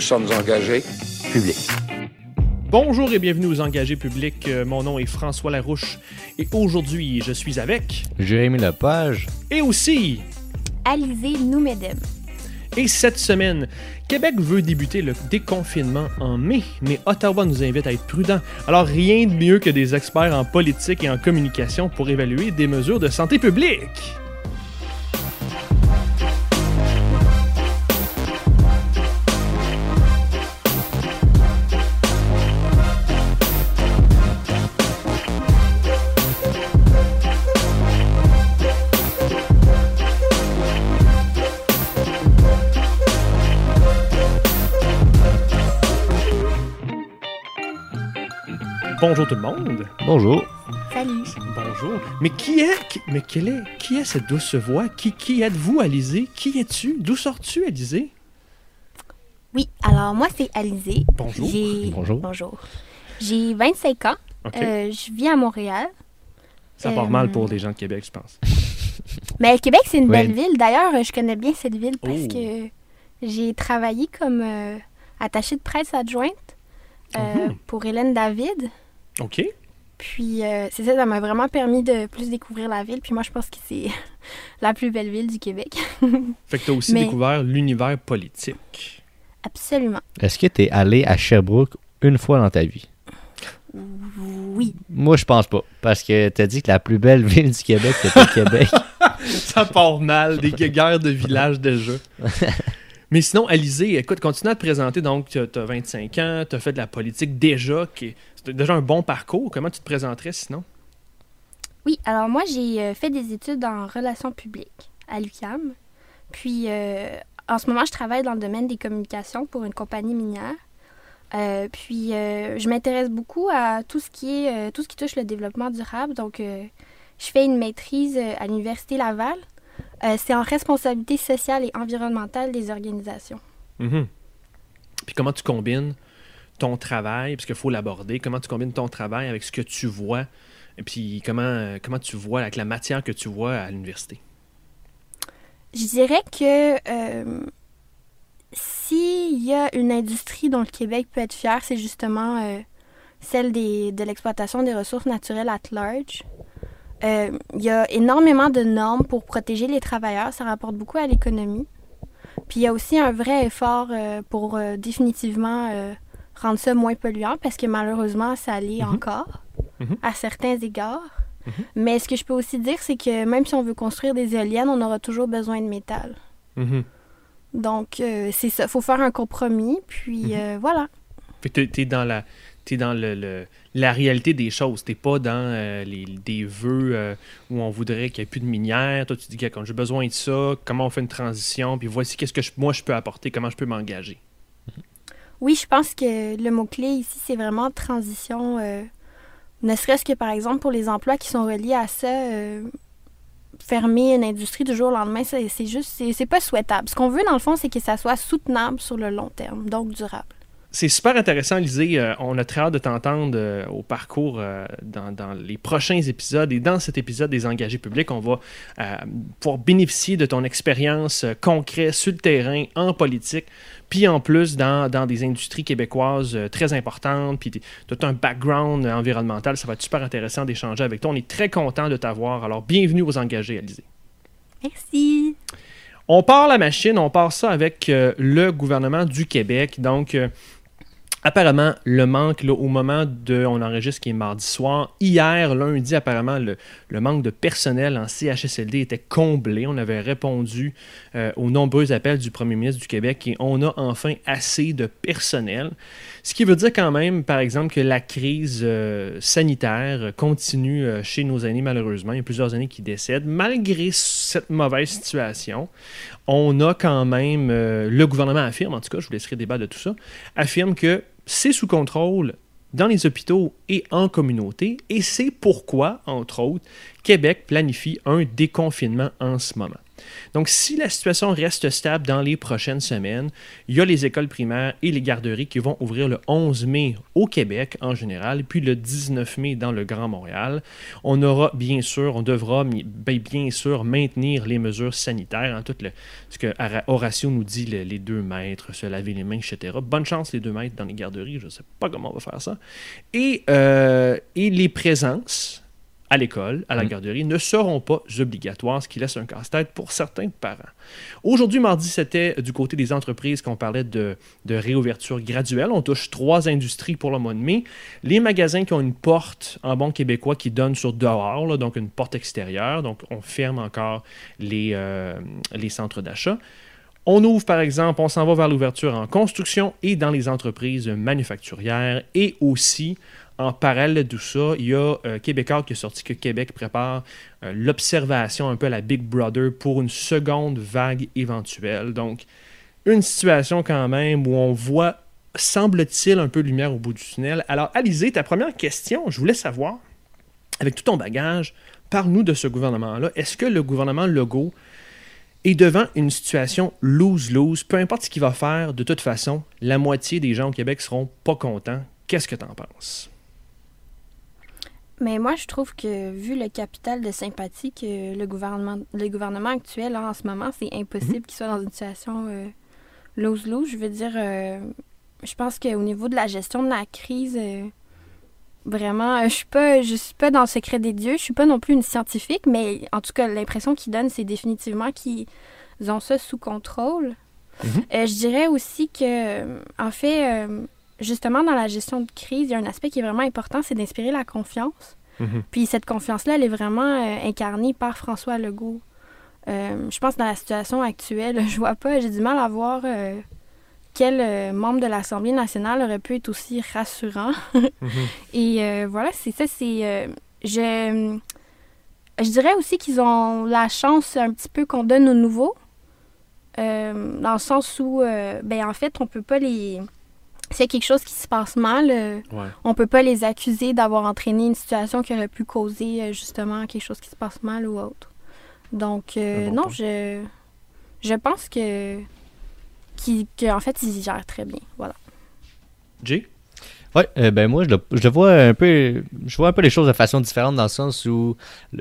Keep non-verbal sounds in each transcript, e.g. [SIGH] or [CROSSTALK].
Nous sommes engagés publics. Bonjour et bienvenue aux Engagés publics. Euh, Mon nom est François Larouche et aujourd'hui, je suis avec Jérémy Lepage. et aussi Alizé Noumedem. et cette semaine, Québec veut débuter le déconfinement en mai, mais Ottawa nous invite à être prudents. Alors rien de mieux que des experts en politique et en communication pour évaluer des mesures de santé publique. Bonjour tout le monde. Bonjour. Salut. Bonjour. Mais qui est, qui- mais quelle est, qui est cette douce voix? Qui, qui êtes-vous, Alizé? Qui es-tu? D'où sors-tu, Alizé? Oui, alors moi c'est Alizé. Bonjour. J'ai... Bonjour. Bonjour. J'ai 25 ans. OK. Euh, je vis à Montréal. Ça part euh, mal pour des gens de Québec, je pense. [LAUGHS] Mais Québec, c'est une Oui. belle ville. D'ailleurs, euh, je connais bien cette ville parce Oh. que j'ai travaillé comme euh, attachée de presse adjointe euh, Mhm. pour Hélène David. OK. Puis euh, c'est ça, ça m'a vraiment permis de plus découvrir la ville. Puis moi, je pense que c'est [LAUGHS] la plus belle ville du Québec. [LAUGHS] Fait que t'as aussi Mais- découvert l'univers politique. Absolument. Est-ce que t'es allé à Sherbrooke une fois dans ta vie? Oui. Moi, je pense pas. Parce que t'as dit que la plus belle [LAUGHS] ville du Québec, c'était Québec. Ça part mal, des guerres de village déjà. Mais sinon, Alizé, écoute, continue à te présenter. Donc, tu as 25 ans, tu as fait de la politique déjà, qui c'est déjà un bon parcours. Comment tu te présenterais sinon? Oui, alors moi, j'ai euh, fait des études en relations publiques à l'UQAM. Puis, euh, en ce moment, je travaille dans le domaine des communications pour une compagnie minière. Euh, puis, euh, je m'intéresse beaucoup à tout ce qui est tout ce qui touche le développement durable. Donc, je fais une maîtrise à l'Université Laval. C'est en responsabilité sociale et environnementale des organisations. Mhm. Puis comment tu combines ton travail, parce faut l'aborder, comment tu combines ton travail avec ce que tu vois, et puis comment, comment tu vois, avec la matière que tu vois à l'université? Je dirais que euh, s'il y a une industrie dont le Québec peut être fier, c'est justement euh, celle des, de l'exploitation des ressources naturelles at large. Euh, il y a énormément de normes pour protéger les travailleurs, ça rapporte beaucoup à l'économie. Puis il y a aussi un vrai effort pour définitivement rendre ça moins polluant parce que malheureusement, ça l'est Mhm. encore Mhm. à certains égards. Mhm. Mais ce que je peux aussi dire, c'est que même si on veut construire des éoliennes, on aura toujours besoin de métal. Donc, euh, c'est ça. faut faire un compromis. Puis euh, voilà. Que t'es- t'es dans la dans le, le- la réalité des choses. T'es pas dans euh, les, des vœux euh, où on voudrait qu'il n'y ait plus de minière. Toi, tu dis, quand j'ai besoin de ça, comment on fait une transition, puis voici qu'est-ce que je- moi je peux apporter, comment je peux m'engager? Oui, je pense que le mot-clé ici, c'est vraiment transition. euh, ne serait-ce que, par exemple, pour les emplois qui sont reliés à ça, euh, fermer une industrie du jour au lendemain, c'est juste, c'est pas souhaitable. Ce qu'on veut, dans le fond, c'est que ça soit soutenable sur le long terme, donc durable. C'est super intéressant, Lisée. Euh, on a très hâte de t'entendre euh, au parcours euh, dans, dans les prochains épisodes. Et dans cet épisode des engagés publics, on va pouvoir bénéficier de ton expérience concrète sur le terrain, en politique, puis en plus dans, dans des industries québécoises très importantes, puis tu as un background environnemental. Ça va être super intéressant d'échanger avec toi. On est très content de t'avoir. Alors, bienvenue aux engagés, Alizé. Merci. On part la machine, on part ça avec le gouvernement du Québec. Donc, apparemment, le manque là, au moment de. On enregistre qui est mardi soir. Hier, lundi, apparemment, le, manque de personnel en CHSLD était comblé. On avait répondu euh, aux nombreux appels du premier ministre du Québec et on a enfin assez de personnel. Ce qui veut dire quand même, par exemple, que la crise euh, sanitaire continue euh, chez nos aînés, malheureusement. Il y a plusieurs années qui décèdent. Malgré cette mauvaise situation, on a quand même, le gouvernement affirme, en tout cas, je vous laisserai débattre de tout ça, affirme que c'est sous contrôle dans les hôpitaux et en communauté, et c'est pourquoi, entre autres, Québec planifie un déconfinement en ce moment. Donc, si la situation reste stable dans les prochaines semaines, il y a les écoles primaires et les garderies qui vont ouvrir le 11 mai au Québec en général, puis le 19 mai dans le Grand Montréal. On aura bien sûr, on devra ben, bien sûr maintenir les mesures sanitaires, hein, tout le, ce que Horatio nous dit, les, deux mètres, se laver les mains, etc. Bonne chance les deux mètres dans les garderies, je ne sais pas comment on va faire ça. Et, euh, et les présences à l'école, à la mm. garderie, ne seront pas obligatoires, ce qui laisse un casse-tête pour certains parents. Aujourd'hui, mardi, c'était du côté des entreprises qu'on parlait de, réouverture graduelle. On touche trois industries pour le mois de mai. Les magasins qui ont une porte en bon québécois qui donne sur dehors, donc une porte extérieure. Donc, on ferme encore les, euh, les centres d'achat. On ouvre, par exemple, on s'en va vers l'ouverture en construction et dans les entreprises manufacturières et aussi en parallèle de tout ça, il y a euh, Québécois qui a sorti que Québec prépare euh, l'observation un peu à la Big Brother pour une seconde vague éventuelle. Donc, une situation quand même où on voit, semble-t-il, un peu de lumière au bout du tunnel. Alors, Alizé, ta première question, je voulais savoir, avec tout ton bagage, parle-nous de ce gouvernement-là. Est-ce que le gouvernement Legault est devant une situation lose-lose? Peu importe ce qu'il va faire, de toute façon, la moitié des gens au Québec seront pas contents. Qu'est-ce que tu en penses? Mais moi, je trouve que vu le capital de sympathie que le gouvernement, le gouvernement actuel a en ce moment, c'est impossible mhm. qu'il soit dans une situation euh, lose-lose. Je veux dire, euh, je pense qu'au niveau de la gestion de la crise, euh, vraiment, je suis pas, je suis pas dans le secret des dieux. Je suis pas non plus une scientifique, mais en tout cas, l'impression qu'ils donnent, c'est définitivement qu'ils ont ça sous contrôle. Mhm. je dirais aussi que, en fait, justement, dans la gestion de crise, il y a un aspect qui est vraiment important, c'est d'inspirer la confiance. Mhm. Puis cette confiance-là, elle est vraiment euh, incarnée par François Legault. Euh, je pense que dans la situation actuelle, [LAUGHS] je vois pas, j'ai du mal à voir euh, quel membre de l'Assemblée nationale aurait pu être aussi rassurant. Mhm. [LAUGHS] Et voilà, c'est ça, c'est... je, je dirais aussi qu'ils ont la chance un petit peu qu'on donne aux nouveaux. dans le sens où, ben en fait, on peut pas les s'il y a quelque chose qui se passe mal, euh, on peut pas les accuser d'avoir entraîné une situation qui aurait pu causer euh, justement quelque chose qui se passe mal ou autre. Donc, euh, non, je, je pense que, qu'en fait, ils gèrent très bien. Voilà. Jay? Oui, euh, ben moi, je le, vois un peu. Je vois un peu les choses de façon différente dans le sens où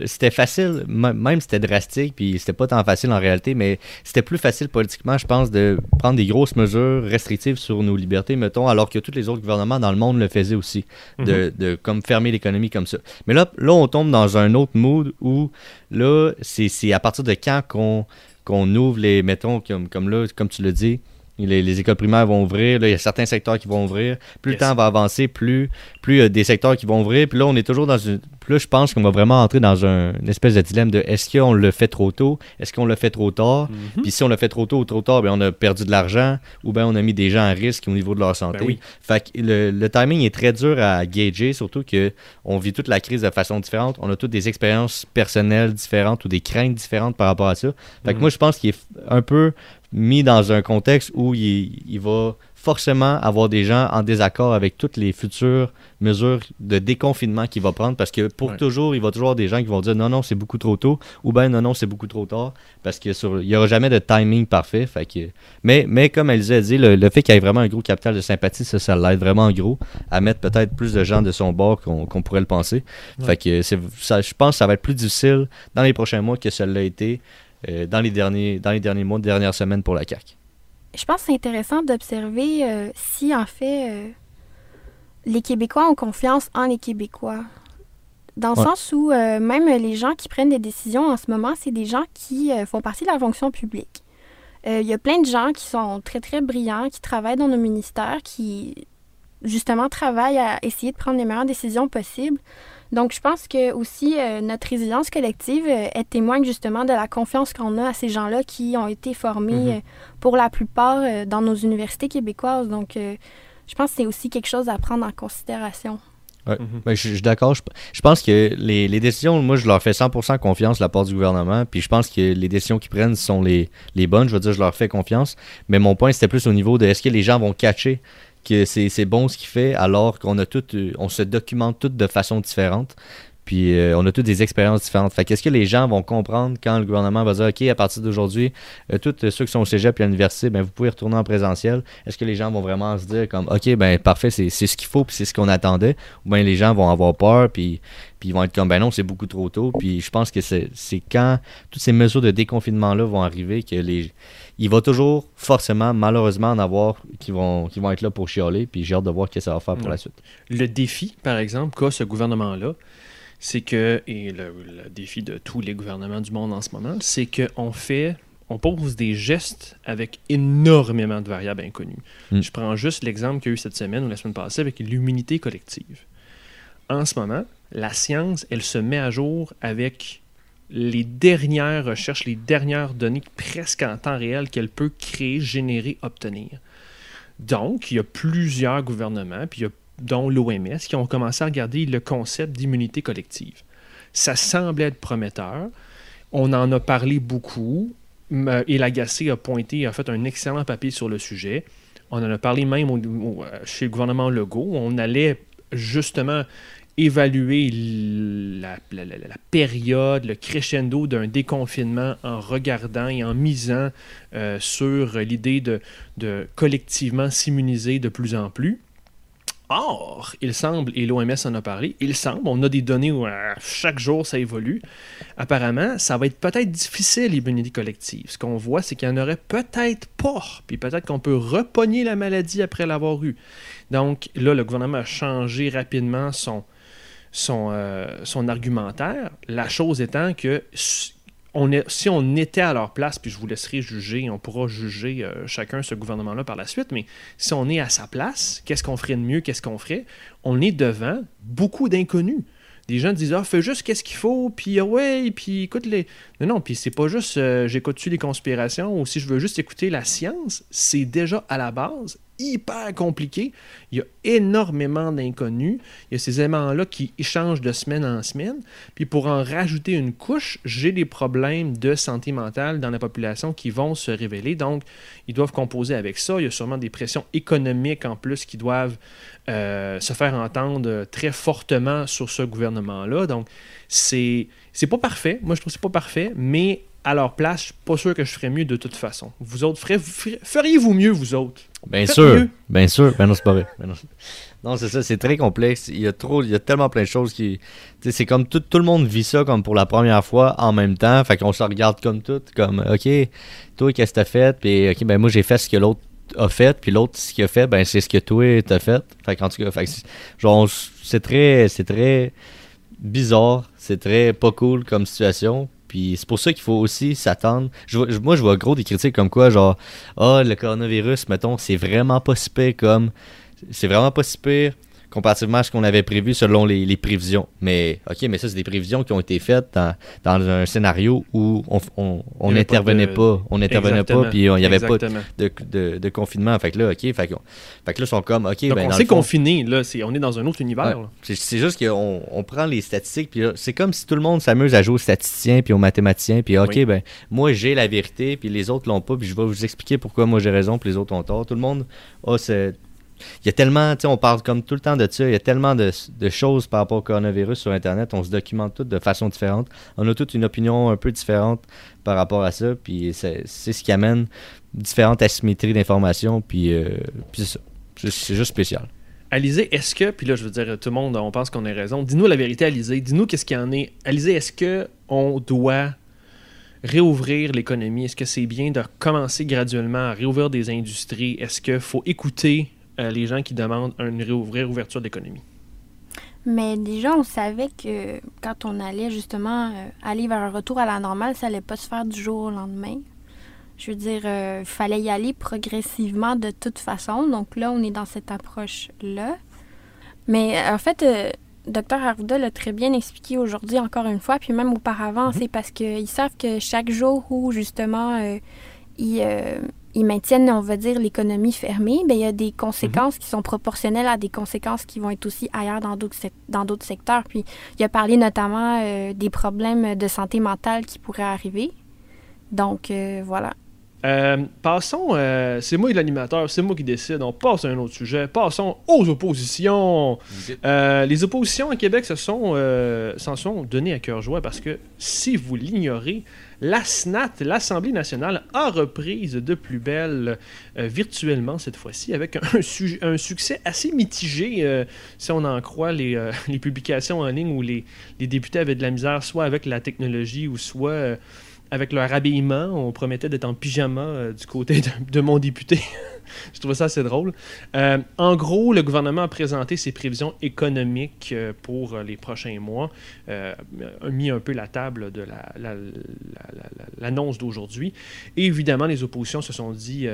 c'était facile, même c'était drastique, puis c'était pas tant facile en réalité, mais c'était plus facile politiquement, je pense, de prendre des grosses mesures restrictives sur nos libertés, mettons, alors que tous les autres gouvernements dans le monde le faisaient aussi, de, mhm. comme fermer l'économie comme ça. Mais là, là, on tombe dans un autre mood où là, c'est à partir de quand qu'on qu'on ouvre les, mettons, comme, comme là, comme tu le dis, les, écoles primaires vont ouvrir, il y a certains secteurs qui vont ouvrir. Plus le temps va avancer, plus, plus il y a des secteurs qui vont ouvrir. Puis là, on est toujours dans une. Plus là, je pense qu'on va vraiment entrer dans un, une espèce de dilemme de est-ce qu'on le fait trop tôt, est-ce qu'on le fait trop tard? Mhm. Puis si on le fait trop tôt ou trop tard, bien, on a perdu de l'argent ou bien on a mis des gens à risque au niveau de leur santé. Ben fait que le, timing est très dur à gager, surtout qu'on vit toute la crise de façon différente. On a toutes des expériences personnelles différentes ou des craintes différentes par rapport à ça. Fait que mhm. moi, je pense qu'il est un peu mis dans un contexte où il, il, va forcément avoir des gens en désaccord avec toutes les futures mesures de déconfinement qu'il va prendre parce que pour toujours, il va toujours avoir des gens qui vont dire non, non, c'est beaucoup trop tôt ou ben non, non, c'est beaucoup trop tard parce qu'il n'y aura jamais de timing parfait. Fait que, mais, mais comme elle a dit, le, fait qu'il y ait vraiment un gros capital de sympathie, ça, ça l'aide vraiment gros à mettre peut-être plus de gens de son bord qu'on pourrait le penser. Fait que ça, je pense que ça va être plus difficile dans les prochains mois que ça l'a été. Euh, dans, les derniers, dans les derniers mois, dernières semaines pour la CAQ. Je pense que c'est intéressant d'observer euh, si, en fait, euh, les Québécois ont confiance en les Québécois. Dans le sens où même les gens qui prennent des décisions en ce moment, c'est des gens qui font partie de la fonction publique. Il y a plein de gens qui sont très, très brillants, qui travaillent dans nos ministères, qui, justement, travaillent à essayer de prendre les meilleures décisions possibles. Donc, je pense que aussi euh, notre résilience collective euh, est témoigne justement de la confiance qu'on a à ces gens-là qui ont été formés mhm. euh, pour la plupart dans nos universités québécoises. Donc, je pense que c'est aussi quelque chose à prendre en considération. Ouais. Mhm. Ben, je, suis d'accord. Je, pense que les, les, décisions, moi, je leur fais 100% confiance de la part du gouvernement. Puis je pense que les décisions qu'ils prennent sont les, les bonnes. Je veux dire, je leur fais confiance. Mais mon point, c'était plus au niveau de est-ce que les gens vont catcher que c'est bon ce qu'il fait alors qu'on a tout, euh, on se documente tout de façon différente. Puis euh, on a toutes des expériences différentes. Fait qu'est-ce que les gens vont comprendre quand le gouvernement va dire OK, à partir d'aujourd'hui, euh, tous ceux qui sont au cégep et à l'université, ben, vous pouvez retourner en présentiel. Est-ce que les gens vont vraiment se dire comme OK, ben parfait, c'est ce qu'il faut, puis c'est ce qu'on attendait, ou bien les gens vont avoir peur, puis, puis ils vont être comme ben non, c'est beaucoup trop tôt. Puis je pense que c'est quand toutes ces mesures de déconfinement-là vont arriver que les. Il va toujours forcément, malheureusement, en avoir qui vont, qui vont être là pour chialer, puis j'ai hâte de voir ce que ça va faire pour Ouais. la suite. Le défi, par exemple, qu'a ce gouvernement-là, c'est que, et le, le défi de tous les gouvernements du monde en ce moment, c'est qu'on fait, on pose des gestes avec énormément de variables inconnues. Mm. Je prends juste l'exemple qu'il y a eu cette semaine ou la semaine passée avec l'immunité collective. En ce moment, la science, elle se met à jour avec les dernières recherches, les dernières données presque en temps réel qu'elle peut créer, générer, obtenir. Donc, il y a plusieurs gouvernements, puis dont l'OMS, qui ont commencé à regarder le concept d'immunité collective. Ça semblait être prometteur. On en a parlé beaucoup. M- Et Lagacé a pointé, a fait un excellent papier sur le sujet. On en a parlé même euh, chez le gouvernement Legault. On allait justement évaluer la, période, le crescendo d'un déconfinement en regardant et en misant euh, sur l'idée de, de collectivement s'immuniser de plus en plus. Or, il semble, et l'OMS en a parlé, il semble, on a des données où euh, chaque jour ça évolue. Apparemment, ça va être peut-être difficile, l'immunité collective. Ce qu'on voit, c'est qu'il n'y en aurait peut-être pas. Puis peut-être qu'on peut repogner la maladie après l'avoir eue. Donc là, le gouvernement a changé rapidement son, son, euh, son argumentaire. La chose étant que est, si on était à leur place, puis je vous laisserai juger, on pourra juger euh, chacun ce gouvernement-là par la suite, mais si on est à sa place, qu'est-ce qu'on ferait de mieux, qu'est-ce qu'on ferait? On est devant beaucoup d'inconnus. Des gens disent Ah, fais juste qu'est-ce qu'il faut, puis ah ouais, puis écoute les. Non, non, puis c'est pas juste euh, j'écoute-tu les conspirations ou si je veux juste écouter la science, c'est déjà à la base hyper compliqué. Il y a énormément d'inconnus. Il y a ces éléments-là qui échangent de semaine en semaine. Puis pour en rajouter une couche, j'ai des problèmes de santé mentale dans la population qui vont se révéler. Donc, ils doivent composer avec ça. Il y a sûrement des pressions économiques en plus qui doivent euh, se faire entendre très fortement sur ce gouvernement-là. Donc, c'est pas parfait. Moi, je trouve que c'est pas parfait, mais à leur place, je suis pas sûr que je ferais mieux de toute façon. Vous autres, feriez-vous mieux, vous autres? Bien Faites sûr, mieux. bien sûr. Ben non, c'est pas vrai. Ben non, [LAUGHS] Non, c'est ça, c'est très complexe. Il y a trop, il y a tellement plein de choses qui. C'est comme tout, tout le monde vit ça comme pour la première fois en même temps. Fait qu'on se regarde comme tout, comme, OK, toi, qu'est-ce que t'as fait? Puis, OK, ben moi, j'ai fait ce que l'autre a fait. Puis l'autre, ce qu'il a fait, ben c'est ce que toi, t'as fait. Fait qu'en tout cas, fait que c'est- genre, c'est très, c'est très bizarre. C'est très pas cool comme situation. Puis c'est pour ça qu'il faut aussi s'attendre. Moi, je vois gros des critiques comme quoi, genre, ah, le coronavirus, mettons, c'est vraiment pas si pire comme. C'est vraiment pas si pire comparativement à ce qu'on avait prévu selon les, les prévisions. Mais, ok, mais ça, c'est des prévisions qui ont été faites dans, dans un scénario où on pas n'intervenait de- pas, on n'intervenait pas, puis il n'y avait pas de, de, de confinement. Fait que là, ok, fait, que là, ils sont comme, ok, Donc, ben, on s'est confiné, là. On est dans un autre univers. Ouais. C'est juste qu'on on prend les statistiques, puis là, c'est comme si tout le monde s'amuse à jouer aux statisticiens puis aux mathématiciens, puis ok, Oui. ben moi j'ai la vérité, puis les autres l'ont pas, puis je vais vous expliquer pourquoi moi j'ai raison, puis les autres ont tort. Tout le monde a ce. Il y a tellement, tu sais, on parle comme tout le temps de ça, il y a tellement de, de choses par rapport au coronavirus sur Internet, on se documente toutes de façon différente. On a toutes une opinion un peu différente par rapport à ça, puis c'est ce qui amène différentes asymétries d'informations, puis, euh, puis c'est ça. C'est juste spécial. Alizé, est-ce que, puis là, je veux dire, tout le monde, on pense qu'on a raison. Dis-nous la vérité, Alizé. Dis-nous qu'est-ce qu'il y en est. Alizé, est-ce que on doit réouvrir l'économie? Est-ce que c'est bien de commencer graduellement à réouvrir des industries? Est-ce qu'il faut écouter euh, les gens qui demandent une réouverture de l'économie? Mais déjà, on savait que quand on allait justement euh, aller vers un retour à la normale, ça allait pas se faire du jour au lendemain. Je veux dire, il fallait y aller progressivement de toute façon. Donc là, on est dans cette approche-là. Mais euh, en fait, euh, Dr Arruda l'a très bien expliqué aujourd'hui, encore une fois, puis même auparavant, c'est parce qu'ils savent que chaque jour où justement euh, ils, euh, ils maintiennent, on va dire, l'économie fermée, ben, il y a des conséquences qui sont proportionnelles à des conséquences qui vont être aussi ailleurs dans d'autres sec- dans d'autres secteurs. Puis il a parlé notamment euh, des problèmes de santé mentale qui pourraient arriver. Donc euh, voilà. Euh, passons, euh, c'est moi l'animateur, c'est moi qui décide. On passe à un autre sujet. Passons aux oppositions. Euh, les oppositions à Québec se sont, s'en sont données à cœur joie parce que si vous l'ignorez, la SNAT, l'Assemblée nationale, a reprise de plus belle virtuellement cette fois-ci avec un, [LAUGHS] succès assez mitigé si on en croit les, [LAUGHS] les, publications en ligne où les, députés avaient de la misère soit avec la technologie ou soit avec leur habillement, on promettait d'être en pyjama euh, du côté de, mon député. [LAUGHS] [LAUGHS] Je trouvais ça assez drôle. Euh, en gros, le gouvernement a présenté ses prévisions économiques euh, pour les prochains mois, a mis un peu la table de l'annonce d'aujourd'hui. Et évidemment, les oppositions se sont dit,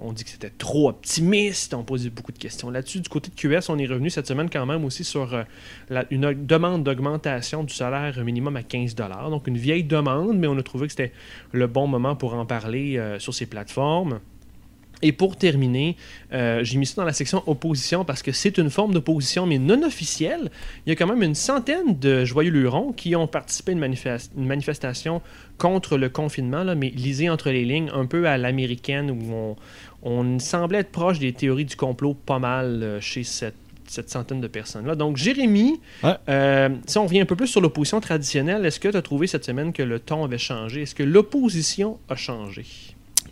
on dit que c'était trop optimiste, on posait beaucoup de questions là-dessus. Du côté de QS, on est revenu cette semaine quand même aussi sur une demande d'augmentation du salaire minimum à 15 Donc une vieille demande, mais on a trouvé que c'était le bon moment pour en parler euh, sur ces plateformes. Et pour terminer, euh, j'ai mis ça dans la section opposition parce que c'est une forme d'opposition, mais non officielle. Il y a quand même une centaine de joyeux lurons qui ont participé à une, une manifestation contre le confinement, là, mais lisez entre les lignes, un peu à l'américaine, où on, on, semblait être proche des théories du complot pas mal euh, chez cette cette centaine de personnes-là. Donc, Jérémy, euh, si on revient un peu plus sur l'opposition traditionnelle, est-ce que tu as trouvé cette semaine que le ton avait changé? Est-ce que l'opposition a changé?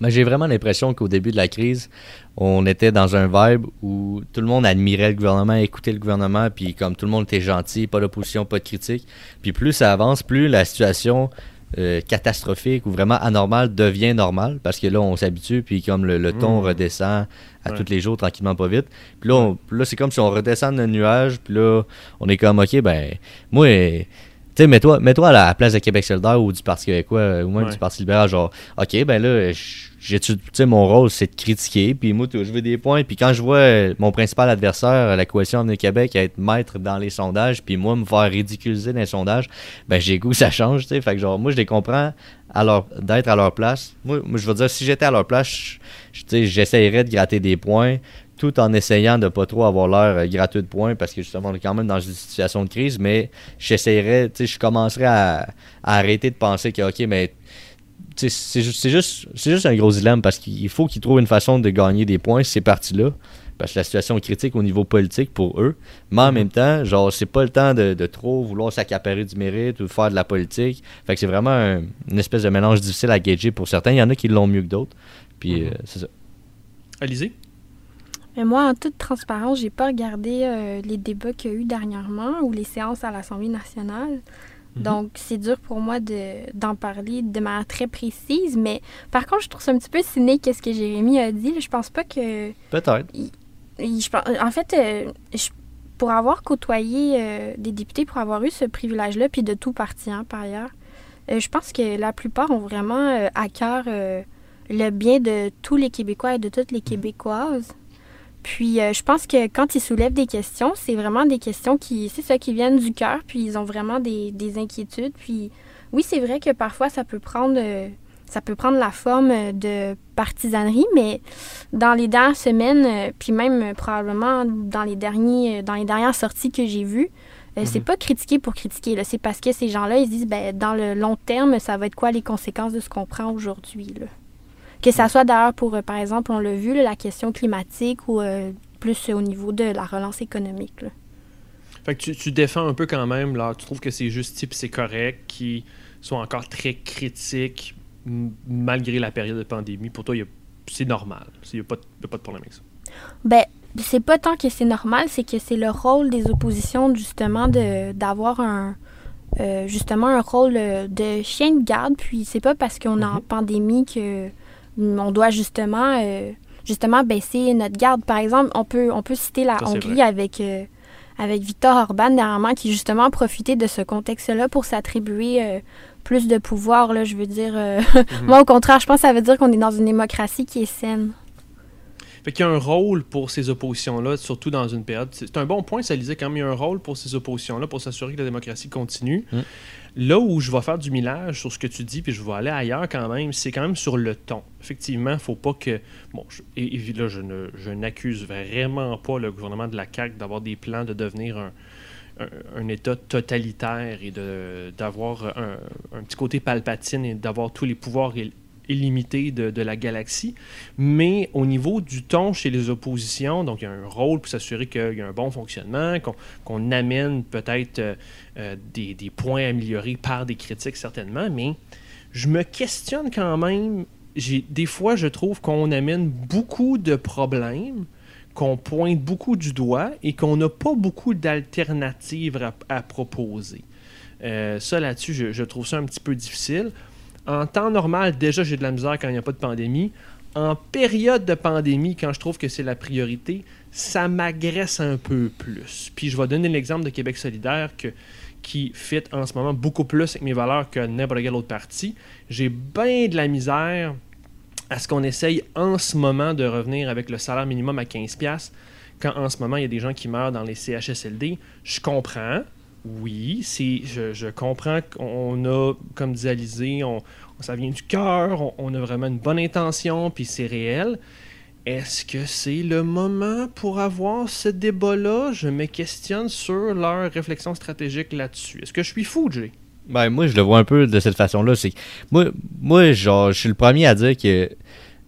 Ben, j'ai vraiment l'impression qu'au début de la crise, on était dans un vibe où tout le monde admirait le gouvernement, écoutait le gouvernement, puis comme tout le monde était gentil, pas d'opposition, pas de critique. Puis plus ça avance, plus la situation euh, catastrophique ou vraiment anormal devient normal parce que là, on s'habitue, puis comme le, ton mmh. redescend à tous les jours, tranquillement, pas vite. Puis là, là c'est comme si on redescend le nuage, puis là, on est comme, OK, ben, moi, tu sais, mets-toi mets -toi à la place de Québec solidaire ou du Parti québécois ou même du Parti libéral, genre, OK, ben là, j'ai tu sais mon rôle c'est de critiquer puis moi je veux des points puis quand je vois mon principal adversaire la coalition de Québec être maître dans les sondages puis moi me faire ridiculiser dans les sondages ben j'ai goût ça change tu sais fait que genre moi je les comprends d'être à leur place. Moi, je veux dire si j'étais à leur place j'essayerais de gratter des points tout en essayant de pas trop avoir l'air euh, gratuit de points parce que justement on est quand même dans une situation de crise mais j'essayerais tu sais je commencerais à, à, arrêter de penser que ok mais c'est juste, juste un gros dilemme parce qu'il faut qu'ils trouvent une façon de gagner des points ces partis-là. Parce que la situation est critique au niveau politique pour eux. Mais en mm-hmm. même temps, genre, c'est pas le temps de, trop vouloir s'accaparer du mérite ou de faire de la politique. Fait que c'est vraiment une espèce de mélange difficile à gager pour certains. Il y en a qui l'ont mieux que d'autres. Puis euh, c'est ça. Alizé? Mais moi, en toute transparence, j'ai pas regardé euh, les débats qu'il y a eu dernièrement ou les séances à l'Assemblée nationale. Mhm. Donc, c'est dur pour moi d'en parler de manière très précise. Mais par contre, je trouve ça un petit peu cynique ce que Jérémy a dit. Je pense pas que. Peut-être. En fait, euh, pour avoir côtoyé euh, des députés, pour avoir eu ce privilège-là, puis de tout parti, hein, par ailleurs, je pense que la plupart ont vraiment à cœur le bien de tous les Québécois et de toutes les Québécoises. Puis euh, je pense que quand ils soulèvent des questions, c'est vraiment des questions qui, c'est ça, qui viennent du cœur, puis ils ont vraiment des, inquiétudes. Puis oui, c'est vrai que parfois ça peut prendre, euh, ça peut prendre la forme de partisanerie, mais dans les dernières semaines, euh, puis même probablement dans les derniers, dans les dernières sorties que j'ai vues, c'est mhm. pas critiquer pour critiquer, c'est parce que ces gens-là, ils disent, ben, dans le long terme, ça va être quoi les conséquences de ce qu'on prend aujourd'hui. Que ça soit d'ailleurs pour, euh, par exemple, on l'a vu, la question climatique ou euh, plus au niveau de la relance économique. Fait que tu, défends un peu quand même, là, tu trouves que c'est juste type, c'est correct, qui sont encore très critiques malgré la période de pandémie. Pour toi, c'est normal. Il n'y a, pas de problème avec ça. Ben, c'est pas tant que c'est normal, c'est que c'est le rôle des oppositions, justement, d'avoir un, euh, justement un rôle de chien de garde. Puis c'est pas parce qu'on est en mm-hmm. pandémie que on doit justement, euh, justement baisser notre garde. Par exemple, on peut, on peut citer la Hongrie avec, euh, avec Victor Orban dernièrement qui justement a profité de ce contexte-là pour s'attribuer euh, plus de pouvoir. Là, je veux dire, [LAUGHS] mhm. moi au contraire, je pense que ça veut dire qu'on est dans une démocratie qui est saine. Fait qu'il y a un rôle pour ces oppositions-là, surtout dans une période. C'est un bon point, ça disait quand même, il y a un rôle pour ces oppositions-là pour s'assurer que la démocratie continue. Mm. Là où je vais faire du millage sur ce que tu dis, puis je vais aller ailleurs quand même, c'est quand même sur le ton. Effectivement, il ne faut pas que. Bon, et, là, je, n'accuse vraiment pas le gouvernement de la CAQ d'avoir des plans de devenir un, État totalitaire et d'avoir un, un, petit côté palpatine et d'avoir tous les pouvoirs illimité de, la galaxie. Mais au niveau du ton chez les oppositions, donc il y a un rôle pour s'assurer qu'il y a un bon fonctionnement, qu'on amène peut-être euh, euh, des, points améliorés par des critiques certainement, mais je me questionne quand même. Des fois, je trouve qu'on amène beaucoup de problèmes qu'on pointe beaucoup du doigt et qu'on n'a pas beaucoup d'alternatives à, proposer. Euh, ça, là-dessus, je, trouve ça un petit peu difficile. En temps normal, déjà, j'ai de la misère quand il n'y a pas de pandémie. En période de pandémie, quand je trouve que c'est la priorité, ça m'agresse un peu plus. Puis je vais donner l'exemple de Québec solidaire qui fit en ce moment beaucoup plus avec mes valeurs que n'importe quel autre parti. J'ai bien de la misère à ce qu'on essaye en ce moment de revenir avec le salaire minimum à 15$, quand en ce moment il y a des gens qui meurent dans les CHSLD. Je comprends, oui, je, je, comprends qu'on a, comme disait Alizé, on, ça vient du cœur, on, on, a vraiment une bonne intention, puis c'est réel. Est-ce que c'est le moment pour avoir ce débat-là? Je me questionne sur leur réflexion stratégique là-dessus. Est-ce que je suis fou, Jay? Ben, moi, je le vois un peu de cette façon-là. C'est moi, moi, genre, je suis le premier à dire que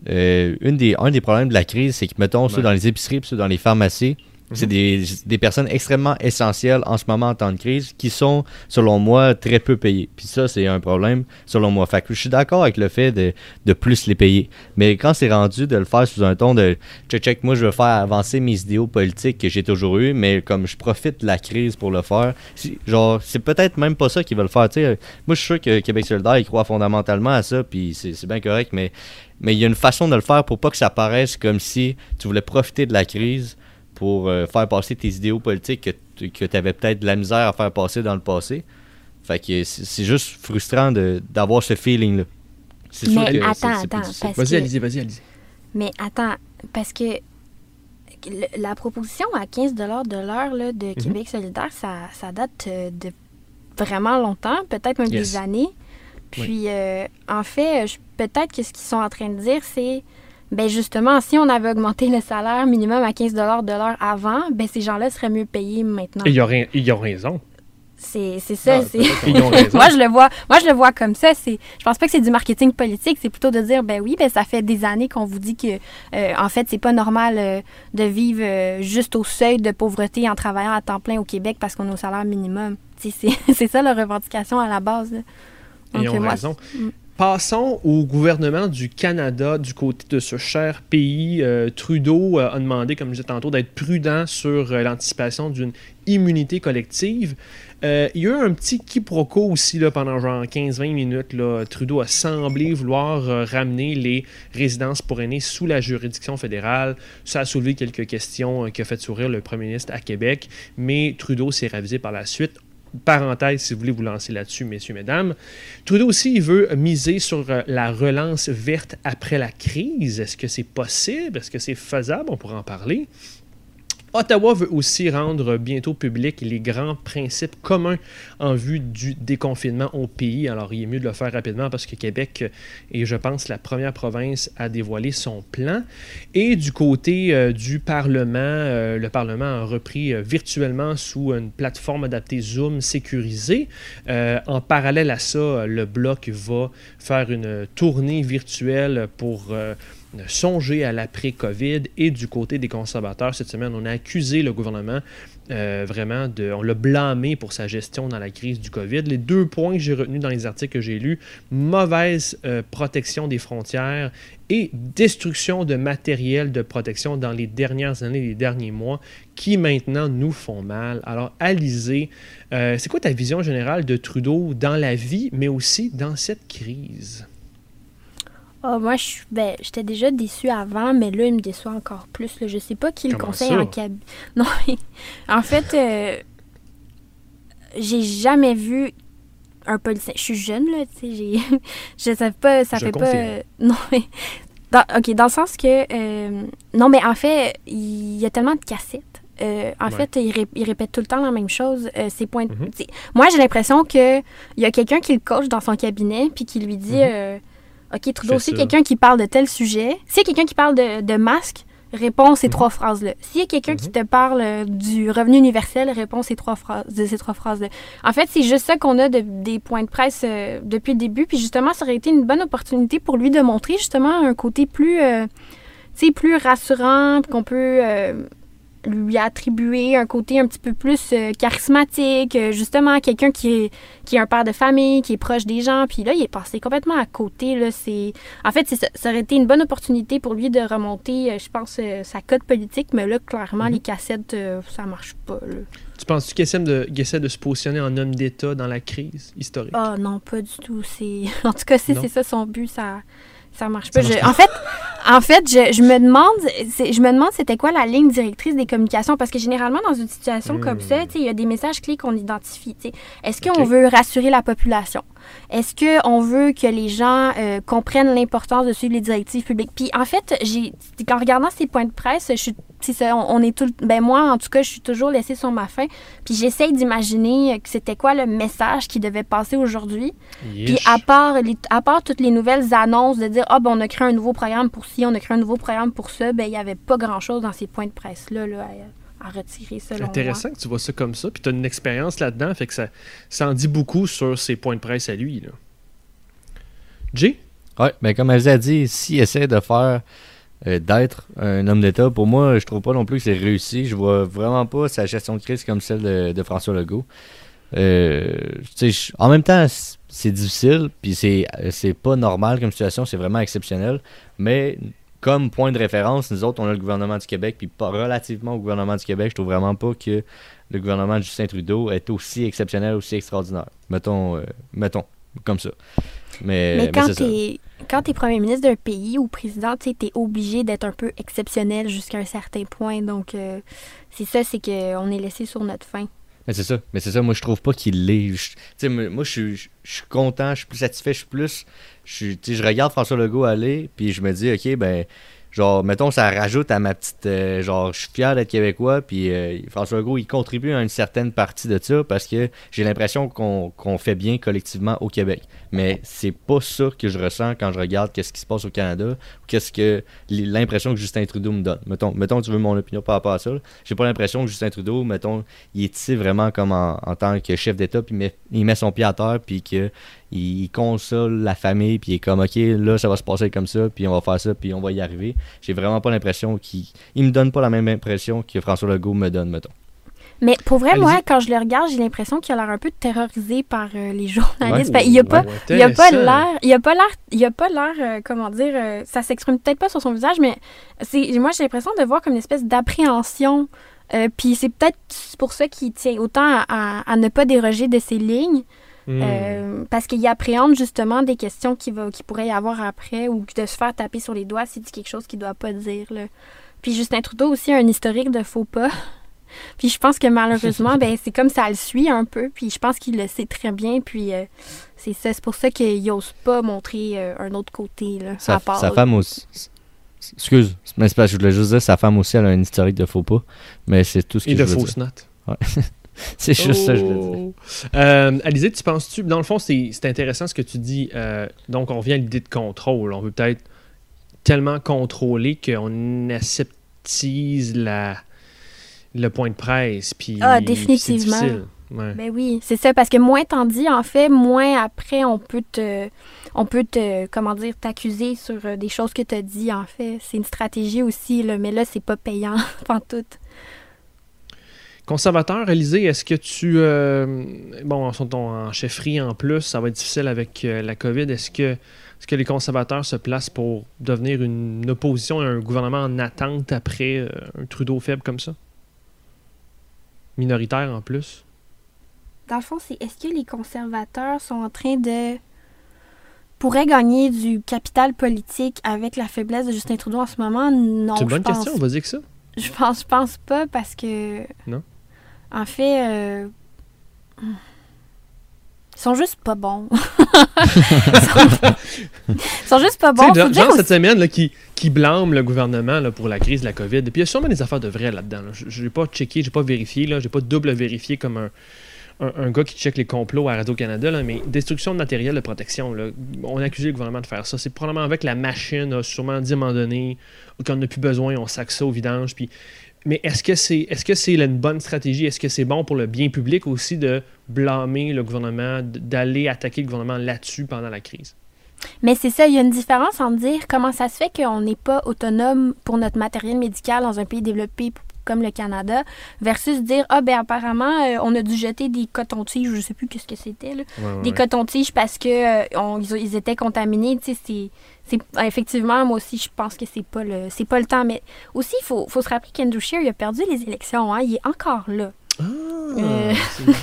euh, une des, un des problèmes de la crise, c'est que, mettons, ouais. ceux dans les épiceries, ceux dans les pharmacies, c'est des, des, personnes extrêmement essentielles en ce moment en temps de crise qui sont, selon moi, très peu payées. Puis ça, c'est un problème, selon moi. Fait que je suis d'accord avec le fait de, de, plus les payer. Mais quand c'est rendu de le faire sous un ton de check, check, moi, je veux faire avancer mes idéaux politiques que j'ai toujours eu, mais comme je profite de la crise pour le faire, genre, c'est peut-être même pas ça qu'ils veulent faire. sais moi, je suis sûr que Québec solidaire, il croit fondamentalement à ça, puis c'est bien correct, mais mais il y a une façon de le faire pour pas que ça paraisse comme si tu voulais profiter de la crise pour euh, faire passer tes idéaux politiques que, que tu avais peut-être de la misère à faire passer dans le passé. Fait que c'est juste frustrant d'avoir ce feeling-là. C'est sûr que attends, attends. Vas-y, allez-y, vas-y, allez-y. Mais attends, parce que la proposition à 15 de l'heure de Mhm. Québec solidaire, ça, ça date euh, de vraiment longtemps, peut-être même Yes. des années. Puis, euh, en fait, peut-être que ce qu'ils sont en train de dire, c'est, ben justement, si on avait augmenté le salaire minimum à 15 de l'heure avant, ben ces gens-là seraient mieux payés maintenant. Et ils ont, raison. C'est c'est ça. Ah, [LAUGHS] moi, je le vois, moi, je le vois comme ça. C'est, je pense pas que c'est du marketing politique. C'est plutôt de dire, ben oui, ben ça fait des années qu'on vous dit que, euh, en fait, c'est pas normal euh, de vivre euh, juste au seuil de pauvreté en travaillant à temps plein au Québec parce qu'on est au salaire minimum. C'est, [LAUGHS] c'est ça leur revendication à la base. là. Ils ont moi, raison. Passons au gouvernement du Canada, du côté de ce cher pays. Euh, Trudeau euh, a demandé, comme je disais tantôt, d'être prudent sur euh, l'anticipation d'une immunité collective. Il y a eu un petit quiproquo aussi là, pendant genre 15-20 minutes. Trudeau a semblé vouloir ramener les résidences pour aînés sous la juridiction fédérale. Ça a soulevé quelques questions qui a fait sourire le premier ministre à Québec, mais Trudeau s'est ravisé par la suite. Parenthèse, si vous voulez vous lancer là-dessus, messieurs, mesdames. Trudeau aussi, veut miser sur euh, la relance verte après la crise. Est-ce que c'est possible? Est-ce que c'est faisable? On pourra en parler. Ottawa veut aussi rendre bientôt public les grands principes communs en vue du déconfinement au pays. Alors, il est mieux de le faire rapidement parce que Québec est, je pense, la première province à dévoiler son plan. Et du côté euh, du Parlement, euh, le Parlement a repris euh, virtuellement sous une plateforme adaptée Zoom sécurisée. En parallèle à ça, le Bloc va faire une tournée virtuelle pour songer à l'après-COVID et du côté des conservateurs, cette semaine, on a accusé le gouvernement euh, vraiment de. On l'a blâmé pour sa gestion dans la crise du COVID. Les deux points que j'ai retenus dans les articles que j'ai lus mauvaise euh, protection des frontières et destruction de matériel de protection dans les dernières années, les derniers mois, qui maintenant nous font mal. Alors, Alizé, euh, c'est quoi ta vision générale de Trudeau dans la vie, mais aussi dans cette crise? Ah, moi, je suis- ben, j'étais déjà déçue avant, mais là, il me déçoit encore plus. Là. Je sais pas qui le Comment conseille ça? en cabinet. [LAUGHS] Non, mais en fait, euh, j'ai jamais vu un policier. Je suis jeune, là, tu sais, j'ai... [LAUGHS] je sais pas, ça Je fait pas... confirme. euh, Non, mais... Dans, OK, dans le sens que... euh, non, mais en fait, il y a tellement de cassettes. Euh, en Ouais. fait, il, ré- il répète tout le temps la même chose. Euh, ses points de- Mhm. Moi, j'ai l'impression que il y a quelqu'un qui le coach dans son cabinet puis qui lui dit... Mhm. euh, OK, Trudeau, c'est quelqu'un qui parle de tel sujet. C'est quelqu'un qui parle de, de masque. réponds ces Mhm. trois phrases-là. S'il y a quelqu'un qui Mhm. te parle euh, du revenu universel, réponds ces trois phrases, de ces trois phrases-là. En fait, c'est juste ça qu'on a de- des points de presse euh, depuis le début. Puis justement, ça aurait été une bonne opportunité pour lui de montrer justement un côté plus, euh, plus rassurant, qu'on peut euh, lui attribuer un côté un petit peu plus euh, charismatique, euh, justement quelqu'un qui est, qui est un père de famille, qui est proche des gens. Puis là, il est passé complètement à côté. Là, c'est... En fait, ça, ça aurait été une bonne opportunité pour lui de remonter, euh, je pense, sa cote politique. Mais là, clairement, Mhm. les cassettes, ça marche pas. Là. Tu penses-tu qu'il essaie, de, essaie de se positionner en homme d'État dans la crise historique? Ah non, pas du tout. C'est... [LAUGHS] En tout cas, si c'est ça son but, ça ça marche Ça pas. marche Je- pas. En fait, en fait je, je me demande je me demande c'était quoi la ligne directrice des communications parce que généralement dans une situation comme Hmm. ça, tu sais, il y a des messages clés qu'on identifie. tu sais. Est-ce qu'on veut rassurer la population? Est-ce qu'on veut que les gens euh, comprennent l'importance de suivre les directives publiques? Puis en fait, j'ai en regardant ces points de presse, je suis c'est ça, on, on est tout ben moi en tout cas, je suis toujours laissée sur ma faim, puis j'essaye d'imaginer euh, que c'était quoi le message qui devait passer aujourd'hui. Puis à part, les, à part toutes les nouvelles annonces de dire ah ben on a créé un nouveau programme pour ci, on a créé un nouveau programme pour ça, ben il y avait pas grand chose dans ces points de presse là, là à, à retirer selon Intéressant que tu vois ça comme ça, puis tu as une expérience là-dedans, fait que ça, ça en dit beaucoup sur ses points de presse à lui. Là. Jay? Ouais, mais comme elle a dit, s'il essaie de faire euh, d'être un homme d'État, pour moi, je trouve pas non plus que c'est réussi. Je vois vraiment pas sa gestion de crise comme celle de, François Legault. Euh, en même temps, c'est difficile, puis c'est c'est pas normal comme situation, c'est vraiment exceptionnel. Mais comme point de référence, nous autres, on a le gouvernement du Québec, puis relativement au gouvernement du Québec, je trouve vraiment pas que le gouvernement de Justin Trudeau est aussi exceptionnel, aussi extraordinaire. Mettons, euh, mettons, comme ça. Mais, quand quand t'es premier ministre d'un pays ou président, tu t'es obligé d'être un peu exceptionnel jusqu'à un certain point. Donc euh, c'est ça, c'est qu'on est laissé sur notre faim. Mais c'est ça, mais c'est ça, moi je trouve pas qu'il l'est. Je- Tu moi je suis je je suis content, je suis plus satisfait, je suis plus. Je, tu regarde François Legault aller, puis je me dis, ok, ben, genre, mettons, ça rajoute à ma petite. euh, genre, je suis fier d'être québécois, puis euh, François Legault, il contribue à une certaine partie de ça parce que j'ai l'impression qu'on qu'on fait bien collectivement au Québec. Mais c'est pas ça que je ressens quand je regarde qu'est-ce qui se passe au Canada, ou qu'est-ce que l'impression que Justin Trudeau me donne. Mettons, mettons tu veux mon opinion par rapport à ça. J'ai pas l'impression que Justin Trudeau, mettons, il est ici vraiment comme en, tant que chef d'État, puis il met, son pied à terre, puis que il console la famille, puis il est comme, OK, là, ça va se passer comme ça, puis on va faire ça, puis on va y arriver. J'ai vraiment pas l'impression qu'il il me donne pas la même impression que François Legault me donne, mettons. Mais pour vrai, moi, quand je le regarde, j'ai l'impression qu'il a l'air un peu terrorisé par euh, les [LAUGHS] journalistes. Ouais. Ben, il a il a pas l'air, il a pas l'air, il a pas l'air, euh, comment dire, euh, ça s'exprime peut-être pas sur son visage, mais c'est, moi j'ai l'impression de voir comme une espèce d'appréhension. euh, Puis c'est peut-être pour ça qu'il tient autant à, à- à ne pas déroger de ses lignes, Hmm. euh, parce qu'il appréhende justement des questions qu'il va, qu'il pourrait y avoir après ou de se faire taper sur les doigts s'il dit quelque chose qu'il doit pas dire. Là. Puis Justin Trudeau aussi a un historique de faux pas. [LAUGHS] Puis je pense que malheureusement, [LAUGHS] ben c'est comme ça le suit un peu. Puis je pense qu'il le sait très bien. Puis euh, c'est ça, c'est pour ça qu'il n'ose pas montrer euh, un autre côté là, Sa, à part. sa femme aussi. Excuse, mais c'est parce que je voulais juste dire, sa femme aussi, elle a un historique de faux pas. Mais c'est tout ce que Et je de veux dire. fausses notes. [LAUGHS] C'est juste ça que je voulais dire. Oh. Euh, Alizé, tu penses-tu, dans le fond, c'est c'est intéressant ce que tu dis. euh, donc, on revient à l'idée de contrôle. On veut peut-être tellement contrôler qu'on aseptise la, le point de presse. Puis Ah, définitivement. Ouais. Ben oui, c'est ça, parce que moins t'en dis, en fait, moins après on peut te, on peut te, comment dire, t'accuser sur euh, des choses que t'as dit, en fait. C'est une stratégie aussi, là, mais là, c'est pas payant, [LAUGHS] tout. Conservateur, Alizé, est-ce que tu. euh, bon, sont en chefferie en plus, ça va être difficile avec euh, la COVID. Est-ce que, est que les conservateurs se placent pour devenir une opposition à un gouvernement en attente après euh, un Trudeau faible comme ça? Minoritaire en plus? Dans le fond, c'est est-ce que les conservateurs sont en train de pourraient gagner du capital politique avec la faiblesse de Justin Trudeau en ce moment? Non, C'est une bonne pense question, on va dire que ça. Je pense, je pense pas parce que. Non? En fait, euh, ils sont juste pas bons. [LAUGHS] ils, sont... [LAUGHS] ils sont juste pas bons. genre, genre cette semaine là, qui, qui blâme le gouvernement là, pour la crise de la COVID. Et puis il y a sûrement des affaires de vrai là-dedans. là. Je n'ai pas checké, j'ai pas vérifié, là, j'ai pas double vérifié comme un, un, un gars qui check les complots à Radio-Canada, là, mais destruction de matériel de protection, là, on a accusé le gouvernement de faire ça. C'est probablement avec la machine a sûrement dit à un moment donné, quand on n'a plus besoin, on sac ça au vidange. Puis... Mais est-ce que c'est est -ce c'est une bonne stratégie? Est-ce que c'est bon pour le bien public aussi de blâmer le gouvernement, d'aller attaquer le gouvernement là-dessus pendant la crise? Mais c'est ça, il y a une différence en dire comment ça se fait qu'on n'est pas autonome pour notre matériel médical dans un pays développé comme le Canada, versus dire ah ben apparemment euh, on a dû jeter des cotons-tiges, je sais plus qu'est-ce que c'était là, des cotons-tiges parce que euh, on- ils, étaient contaminés, tu sais c'est c'est effectivement moi aussi je pense que c'est pas le c'est pas le temps mais aussi il faut, faut se rappeler qu'Andrew Scheer il a perdu les élections hein, il est encore là. Ah, Euh.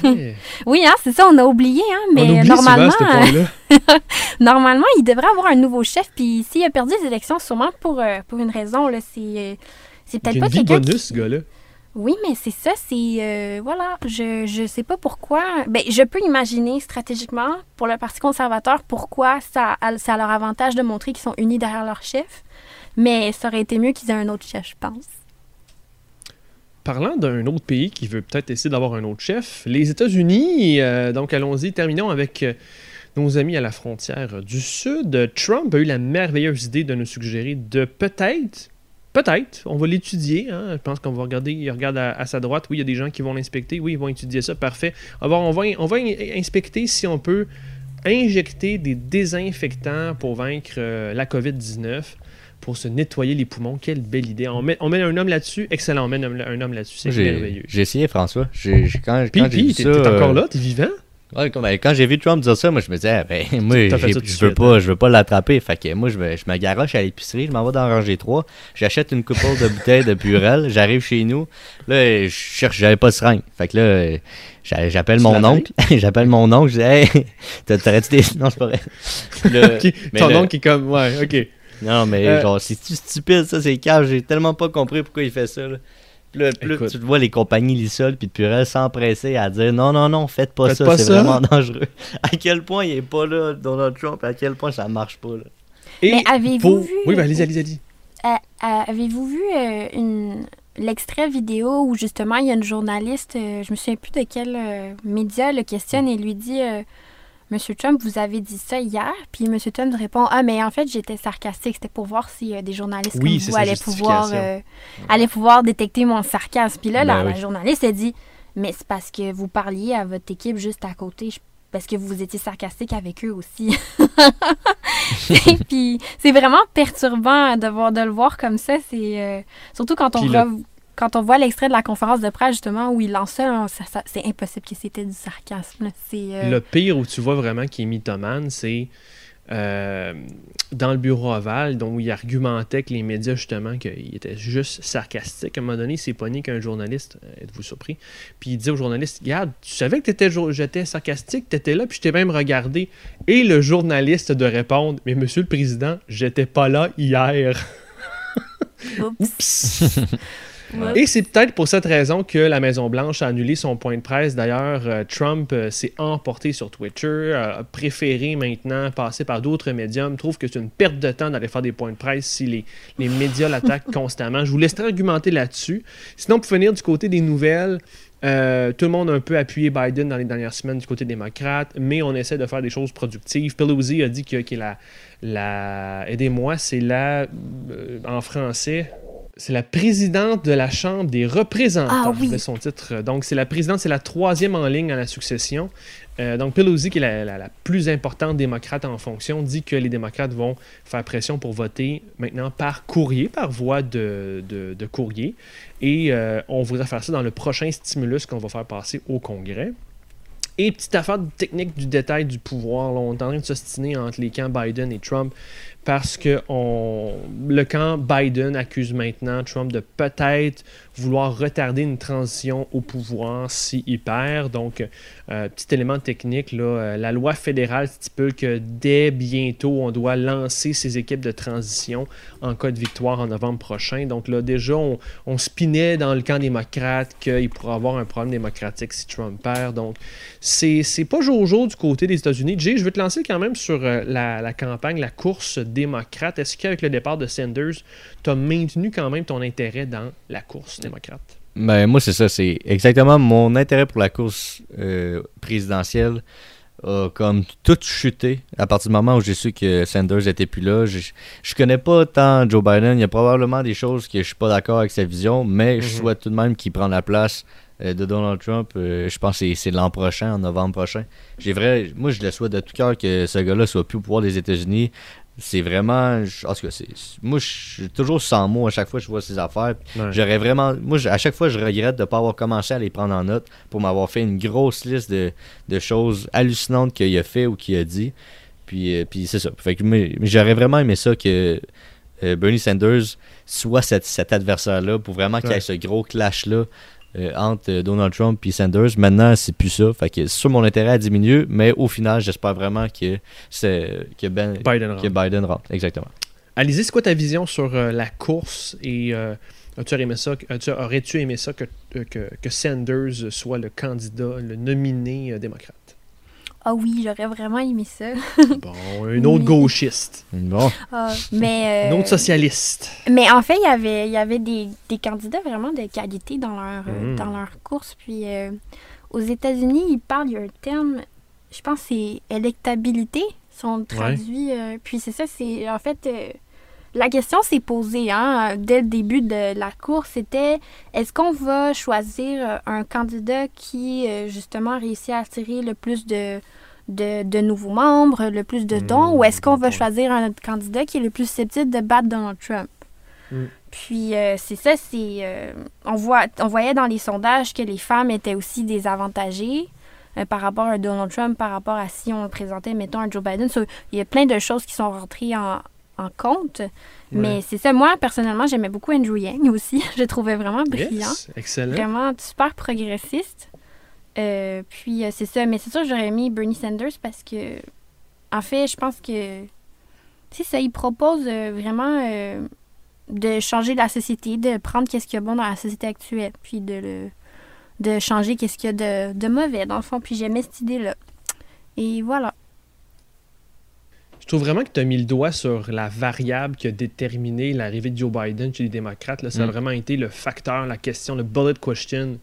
vrai. [LAUGHS] Oui hein, c'est ça on a oublié hein, mais on oublie normalement souvent ce point-là. [LAUGHS] Normalement, il devrait avoir un nouveau chef, puis s'il a perdu les élections, sûrement pour, euh, pour une raison, là, c'est, c'est peut-être pas quelqu'un qui- bonus, ce gars-là. Oui, mais c'est ça, c'est... euh, voilà, je, je sais pas pourquoi... Ben, je peux imaginer stratégiquement, pour le Parti conservateur, pourquoi ça a, ça a leur avantage de montrer qu'ils sont unis derrière leur chef, mais ça aurait été mieux qu'ils aient un autre chef, je pense. Parlant d'un autre pays qui veut peut-être essayer d'avoir un autre chef, les États-Unis, euh, donc allons-y, terminons avec euh, nos amis à la frontière du Sud. Trump a eu la merveilleuse idée de nous suggérer de peut-être, peut-être, on va l'étudier, hein, je pense qu'on va regarder, il regarde à, à sa droite, oui, il y a des gens qui vont l'inspecter, oui, ils vont étudier ça, parfait. On va, on va, on va in- inspecter si on peut injecter des désinfectants pour vaincre euh, la COVID-19 pour se nettoyer les poumons. Quelle belle idée. On met, on met un homme là-dessus. Excellent, on met un, un homme là-dessus. C'est merveilleux. J'ai essayé, François. J'ai- quand quand j'ai vu t'es ça, t'es encore euh, là? T'es vivant? Ouais, quand, ben, quand j'ai vu Trump dire ça, moi je me disais, ah, ben, [LAUGHS] moi je veux pas, je veux pas l'attraper. Fait que moi je me, je me garoche à l'épicerie, je m'en vais dans ranger 3, j'achète une couple de bouteilles de Purel, [LAUGHS] j'arrive chez nous, là je cherche, j'avais pas de seringue. Fait que là, j'a- j'appelle mon oncle, [LAUGHS] j'appelle mon oncle, je dis hey, t'aurais-tu des. Non, c'est pas vrai. Ton oncle est comme. Ouais, ok. Non, mais Euh, genre, c'est stupide ça, c'est calme, j'ai tellement pas compris pourquoi il fait ça. Là. Là, là, tu vois les compagnies Lissol puis de Purel s'empresser à dire non, non, non, faites pas Faites ça, c'est vraiment [LAUGHS] dangereux. À quel point il est pas là, Donald Trump, à quel point ça marche pas. Là. Et Mais avez-vous pour- vu- Oui, ben, allez-y, allez-y, allez-y. Euh, euh, Avez-vous vu euh, une- l'extrait vidéo où justement il y a une journaliste, euh, je me souviens plus de quel euh, média, le questionne et lui dit euh, Monsieur Trump, vous avez dit ça hier Puis Monsieur Trump répond Ah, mais en fait, j'étais sarcastique. C'était pour voir si euh, des journalistes Oui, comme vous allaient pouvoir, euh, allaient pouvoir détecter mon sarcasme. Puis là, la, Ben oui. la journaliste a dit Mais c'est parce que vous parliez à votre équipe juste à côté. Je- parce que vous étiez sarcastique avec eux aussi. Et [LAUGHS] [LAUGHS] puis c'est vraiment perturbant de, voir, de le voir comme ça. C'est euh, surtout quand on, rev- quand on voit l'extrait de la conférence de presse justement où il lance ça, c'est impossible que c'était du sarcasme. euh, Le pire où tu vois vraiment qu'il est mythomane, c'est euh, dans le bureau ovale, donc où il argumentait que les médias, justement, qu'il était juste sarcastique. À un moment donné, il s'est pogné qu'un journaliste, euh, êtes-vous surpris, puis il dit au journaliste, regarde, tu savais que j'étais sarcastique, t'étais là, puis je t'ai même regardé. Et le journaliste de répondre, mais monsieur le président, j'étais pas là hier. oups. [LAUGHS] Ouais. Et c'est peut-être pour cette raison que la Maison-Blanche a annulé son point de presse. D'ailleurs, euh, Trump euh, s'est emporté sur Twitter, euh, a préféré maintenant passer par d'autres médiums, trouve que c'est une perte de temps d'aller faire des points de presse si les, les médias l'attaquent [LAUGHS] constamment. Je vous laisserai argumenter là-dessus. Sinon, pour finir du côté des nouvelles, euh, tout le monde a un peu appuyé Biden dans les dernières semaines du côté démocrate, mais on essaie de faire des choses productives. Pelosi a dit que, que la, la aidez-moi, c'est la, euh, en français, c'est la présidente de la Chambre des représentants, Ah oui. de son titre. Donc, c'est la présidente, c'est la troisième en ligne à la succession. Euh, donc, Pelosi, qui est la, la- la plus importante démocrate en fonction, dit que les démocrates vont faire pression pour voter maintenant par courrier, par voie de, de- de courrier. Et euh, on voudrait faire ça dans le prochain stimulus qu'on va faire passer au Congrès. Et petite affaire technique du détail du pouvoir, là, on est en train de s'ostiner entre les camps Biden et Trump parce que le camp Biden accuse maintenant Trump de peut-être vouloir retarder une transition au pouvoir s'il perd. Donc, euh, petit élément technique, là, euh, la loi fédérale stipule que dès bientôt, on doit lancer ces équipes de transition en cas de victoire en novembre prochain. Donc là, déjà, on, spinait dans le camp démocrate qu'il pourrait avoir un problème démocratique si Trump perd. Donc, c'est pas jour du côté des États-Unis. Jay, je veux te lancer quand même sur euh, la, la campagne, la course démocrate. Est-ce qu'avec le départ de Sanders, tu as maintenu quand même ton intérêt dans la course démocrate? Ben, moi, c'est ça. C'est exactement mon intérêt pour la course euh, présidentielle a comme tout chuté à partir du moment où j'ai su que Sanders était plus là. Je, je connais pas tant Joe Biden. Il y a probablement des choses que je suis pas d'accord avec sa vision, mais je Mhm. souhaite tout de même qu'il prenne la place euh, de Donald Trump. Euh, je pense que c'est- c'est l'an prochain, en novembre prochain. J'ai vrai, moi, je le souhaite de tout cœur que ce gars-là soit plus au pouvoir des États-Unis. C'est vraiment. je- En tout cas, c'est- moi, je suis toujours sans mots à chaque fois que je vois ses affaires. Ouais. J'aurais vraiment. Moi, je- à chaque fois, je regrette de ne pas avoir commencé à les prendre en note pour m'avoir fait une grosse liste de, de choses hallucinantes qu'il a fait ou qu'il a dit. Puis, euh, puis c'est ça. Fait que, mais, j'aurais vraiment aimé ça que euh, Bernie Sanders soit cet, cet adversaire-là pour vraiment qu'il y ait ce gros clash-là euh, entre Donald Trump et Sanders. Maintenant, c'est plus ça. Fait que sûr, mon intérêt a diminué, mais au final, j'espère vraiment que, c'est, que, ben, Biden rentre. que Biden rentre. Exactement. Alizé, c'est quoi ta vision sur euh, la course et euh, as-tu aimé ça, as-tu- aurais-tu aimé ça que, que, que Sanders soit le candidat, le nominé démocrate? Ah oui, j'aurais vraiment aimé ça. [LAUGHS] Bon, un autre Oui. gauchiste, Bon. Ah, mais, un euh, autre socialiste. mais en fait, il y avait, il y avait des, des candidats vraiment de qualité dans leur, euh, dans leur course. Puis euh, aux États-Unis, ils parlent, il y a un terme, je pense que c'est électabilité, sont traduits. euh, puis c'est ça, c'est en fait. La question s'est posée hein, dès le début de la course, c'était est-ce qu'on va choisir euh, un candidat qui euh, justement réussit à attirer le plus de, de, de nouveaux membres, le plus de dons, Hmm, ou est-ce qu'on va choisir un autre candidat qui est le plus susceptible de battre Donald Trump? Hmm. Puis euh, c'est ça, c'est euh, on voit on voyait dans les sondages que les femmes étaient aussi désavantagées euh, par rapport à Donald Trump, par rapport à si on présentait mettons un Joe Biden. So, il y a plein de choses qui sont rentrées en, en compte. Mais c'est ça, moi personnellement, j'aimais beaucoup Andrew Yang aussi. [LAUGHS] Je le trouvais vraiment brillant, Yes, excellent. vraiment super progressiste. Euh, puis euh, c'est ça, mais c'est sûr que j'aurais mis Bernie Sanders parce que en fait, je pense que tu sais ça, il propose euh, vraiment de changer la société, de prendre qu'est-ce qu'il y a bon dans la société actuelle, puis de le de changer qu'est-ce qu'il y a de, de mauvais dans le fond. Puis j'aimais cette idée-là. Et voilà. Je trouve vraiment que tu as mis le doigt sur la variable qui a déterminé l'arrivée de Joe Biden chez les démocrates. Là. Ça a Mm. vraiment été le facteur, la question, le bullet question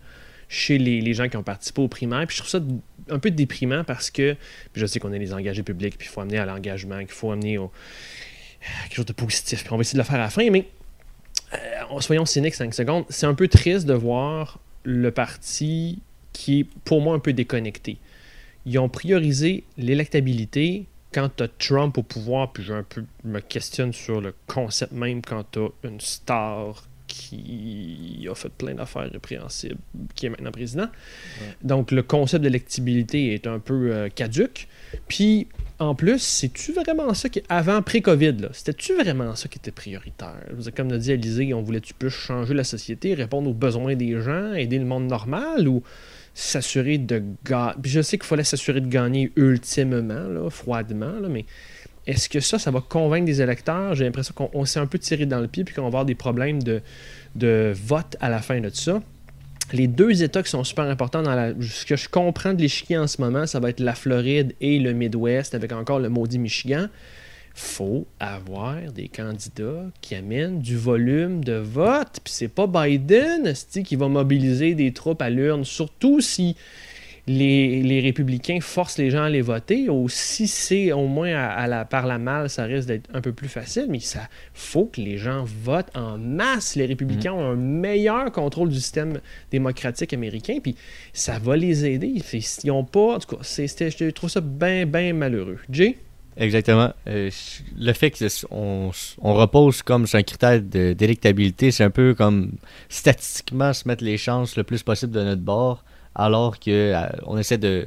chez les, les gens qui ont participé aux primaires. Puis je trouve ça un peu déprimant parce que puis je sais qu'on est les engagés publics, puis il faut amener à l'engagement, qu'il faut amener au, quelque chose de positif. Puis on va essayer de le faire à la fin, mais euh, soyons cyniques 5 secondes. C'est un peu triste de voir le parti qui est pour moi un peu déconnecté. Ils ont priorisé l'électabilité quand tu as Trump au pouvoir, puis je un peu me questionne sur le concept même quand tu as une star qui a fait plein d'affaires répréhensibles, qui est maintenant président. Donc le concept d'électabilité est un peu euh, caduque. Puis en plus, c'est-tu vraiment ça qui avant pré-Covid, c'était-tu vraiment ça qui était prioritaire? Comme l'a dit Alizé, on voulait-tu plus changer la société, répondre aux besoins des gens, aider le monde normal ou s'assurer de gagner. Je sais qu'il fallait s'assurer de gagner ultimement, là, froidement, là, mais est-ce que ça, ça va convaincre des électeurs? J'ai l'impression qu'on on s'est un peu tiré dans le pied puis qu'on va avoir des problèmes de, de vote à la fin de ça. Les deux États qui sont super importants dans la, ce que je comprends de l'échiquier en ce moment, ça va être la Floride et le Midwest avec encore le maudit Michigan. Faut avoir des candidats qui amènent du volume de vote. Puis c'est pas Biden qui va mobiliser des troupes à l'urne, surtout si les, les républicains forcent les gens à les voter. Ou si c'est au moins à, à la, par la malle, ça risque d'être un peu plus facile. Mais ça faut que les gens votent en masse. Les républicains ont un meilleur contrôle du système démocratique américain. Puis ça va les aider. Ils ont pas. En tout cas, je trouve ça bien, bien malheureux. Jay? Exactement. Euh, le fait qu'on on repose comme sur un critère d'électabilité, c'est un peu comme statistiquement se mettre les chances le plus possible de notre bord, alors que euh, on essaie de,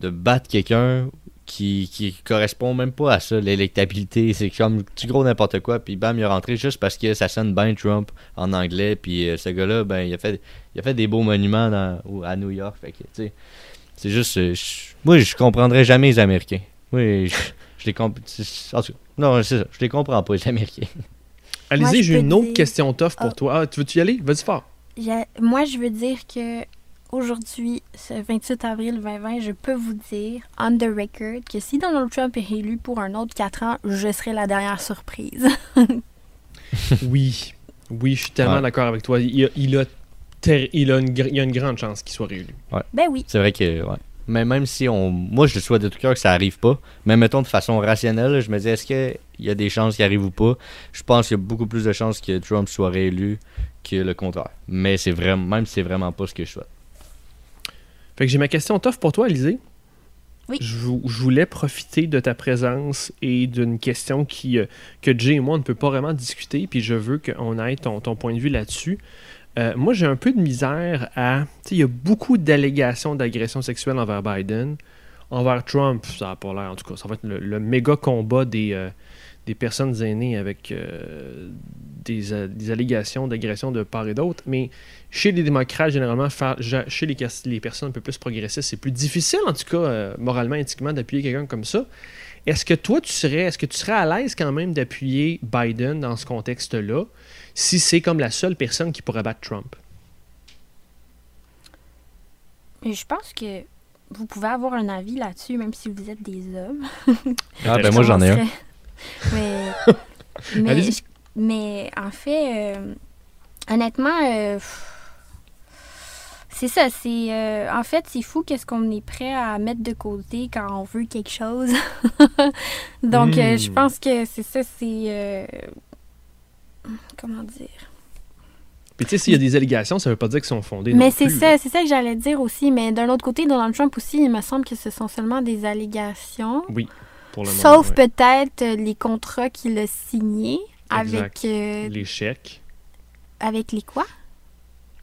de battre quelqu'un qui, qui correspond même pas à ça, l'électabilité. C'est comme du gros n'importe quoi, puis bam, il est rentré juste parce que ça sonne bien Trump en anglais, puis euh, ce gars-là, ben, il a, fait, il a fait des beaux monuments dans- à New York. Fait que, c'est juste. euh, je- moi, je comprendrais jamais les Américains. Oui, je les comprends. Non, c'est ça. Je les comprends pas, les Américains. [LAUGHS] Alizé, j'ai une autre dire- question tough pour Ah. toi. Ah, tu veux-tu y aller? Vas-y fort. Moi, je veux dire que aujourd'hui, ce 28 avril 2020, je peux vous dire, on the record, que si Donald Trump est réélu pour un autre 4 ans, je serai la dernière surprise. [LAUGHS] Oui. Oui, je suis tellement Ouais. d'accord avec toi. Il a, il a il, a une, il y a une grande chance qu'il soit réélu. Ben oui. C'est vrai que, ouais. Mais même si on. Moi, je le souhaite de tout cœur que ça arrive pas. Mais mettons de façon rationnelle, je me dis, est-ce qu'il y a des chances qu'il arrive ou pas? Je pense qu'il y a beaucoup plus de chances que Trump soit réélu que le contraire. Mais c'est vraiment, même si c'est vraiment pas ce que je souhaite. Fait que j'ai ma question tough pour toi, Alizé. Oui. Je, vou- je voulais profiter de ta présence et d'une question qui, euh, que Jay et moi on ne peut pas vraiment discuter, puis je veux qu'on ait ton, ton point de vue là-dessus. Euh, moi, j'ai un peu de misère à. Il y a beaucoup d'allégations d'agression sexuelle envers Biden. Envers Trump, ça n'a pas l'air. En tout cas, ça va être le, méga combat des, euh, des personnes aînées avec euh, des, des allégations d'agression de part et d'autre. Mais chez les démocrates, généralement, chez les, les personnes un peu plus progressistes, c'est plus difficile, en tout cas, moralement, éthiquement, d'appuyer quelqu'un comme ça. Est-ce que toi, tu serais, est-ce que tu serais à l'aise quand même d'appuyer Biden dans ce contexte-là, si c'est comme la seule personne qui pourrait battre Trump? Mais je pense que vous pouvez avoir un avis là-dessus, même si vous êtes des hommes. Ah, ben moi, j'en ai un. [LAUGHS] Mais, [LAUGHS] mais, Allez-y. je- mais en fait, euh, honnêtement, euh, c'est ça. C'est euh, en fait, c'est fou qu'est-ce qu'on est prêt à mettre de côté quand on veut quelque chose. [LAUGHS] Donc, euh, je Hmm. pense que c'est ça. C'est euh, comment dire? Puis tu sais, s'il y a des allégations, ça veut pas dire qu'ils sont fondés. Mais c'est ça, c'est ça que j'allais dire aussi. Mais d'un autre côté, Donald Trump aussi, il me semble que ce sont seulement des allégations. Oui, pour le Sauf ouais. peut-être euh, les contrats qu'il a signés avec, euh, Les chèques. avec les quoi?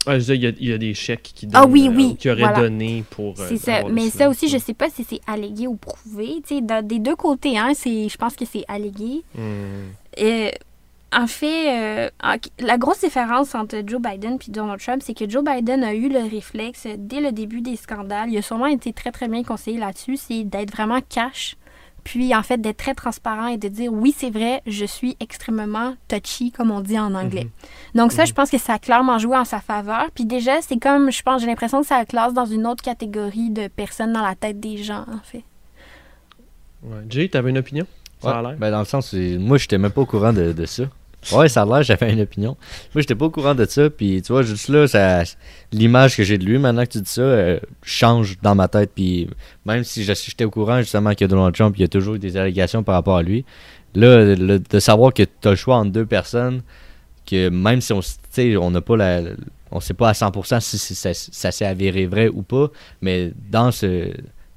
Ah, je veux dire, il y a, il y a des chèques qui Ah donnent, oui, euh, oui, ou qui auraient voilà. donné pour. euh, C'est ça. Mais ça aussi, je sais pas si c'est allégué ou prouvé. Tu sais, des deux côtés, hein, c'est, je pense que c'est allégué. Hmm. Et, en fait, euh, la grosse différence entre Joe Biden et Donald Trump, c'est que Joe Biden a eu le réflexe dès le début des scandales. Il a sûrement été très, très bien conseillé là-dessus. C'est d'être vraiment cash. Puis, en fait, d'être très transparent et de dire oui, c'est vrai, je suis extrêmement touchy, comme on dit en anglais. Mhm. Donc, ça, je pense que ça a clairement joué en sa faveur. Puis, déjà, c'est comme, je pense, j'ai l'impression que ça classe dans une autre catégorie de personnes dans la tête des gens, en fait. Ouais. Jay, t'avais une opinion? Ça a l'air. ben dans le sens, moi, j'étais même pas au courant de, de ça. Ouais, ça a l'air, j'avais une opinion. Moi, j'étais pas au courant de ça, puis tu vois, juste là, ça, l'image que j'ai de lui, maintenant que tu dis ça, euh, change dans ma tête, puis même si j'étais au courant, justement, que Donald Trump, il y a toujours eu des allégations par rapport à lui, là, le- de savoir que tu as le choix entre deux personnes, que même si on, on n'a pas la... On sait pas à 100% si, si ça, ça s'est avéré vrai ou pas, mais dans ce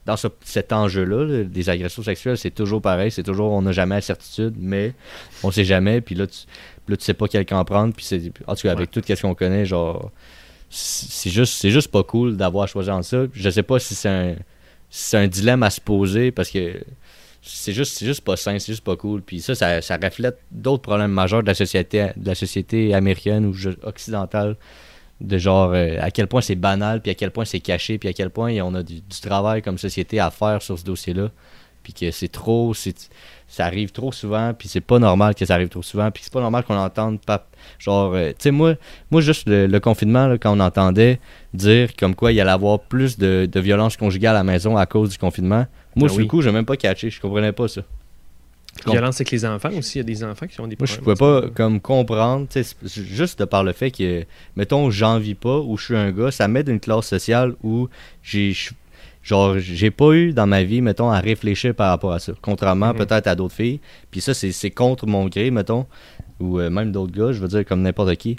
dans ce- cet enjeu-là, là, des agressions sexuelles, c'est toujours pareil, c'est toujours on n'a jamais la certitude, mais on sait jamais, puis là tu, là, tu sais pas quel camp prendre, puis c'est en tout cas avec tout ce qu'on connaît, genre c'est juste c'est juste pas cool d'avoir choisi en ça. Je sais pas si c'est un si c'est un dilemme à se poser parce que c'est juste c'est juste pas sain, c'est juste pas cool. Puis ça, ça, ça reflète d'autres problèmes majeurs de la société de la société américaine ou occidentale de genre euh, à quel point c'est banal, puis à quel point c'est caché, puis à quel point on a du, du travail comme société à faire sur ce dossier-là, puis que c'est trop, c'est ça arrive trop souvent, puis c'est pas normal que ça arrive trop souvent, puis c'est pas normal qu'on entende pas genre euh, tu sais moi moi juste le, le confinement là, quand on entendait dire comme quoi il allait avoir plus de, de violence conjugale à la maison à cause du confinement, moi Ben sur oui. le coup j'ai même pas catché, je comprenais pas ça. Comp- Violence avec les enfants aussi, il y a des enfants qui ont des moi, je problèmes. pouvais pas comme comprendre, juste de par le fait que, mettons, j'en vis pas ou je suis un gars, ça m'aide une classe sociale où j'ai, je- genre, j'ai pas eu dans ma vie, mettons, à réfléchir par rapport à ça. Contrairement Mhm. peut-être à d'autres filles. Puis ça, c'est, contre mon gré, mettons, ou euh, même d'autres gars, je veux dire, comme n'importe qui.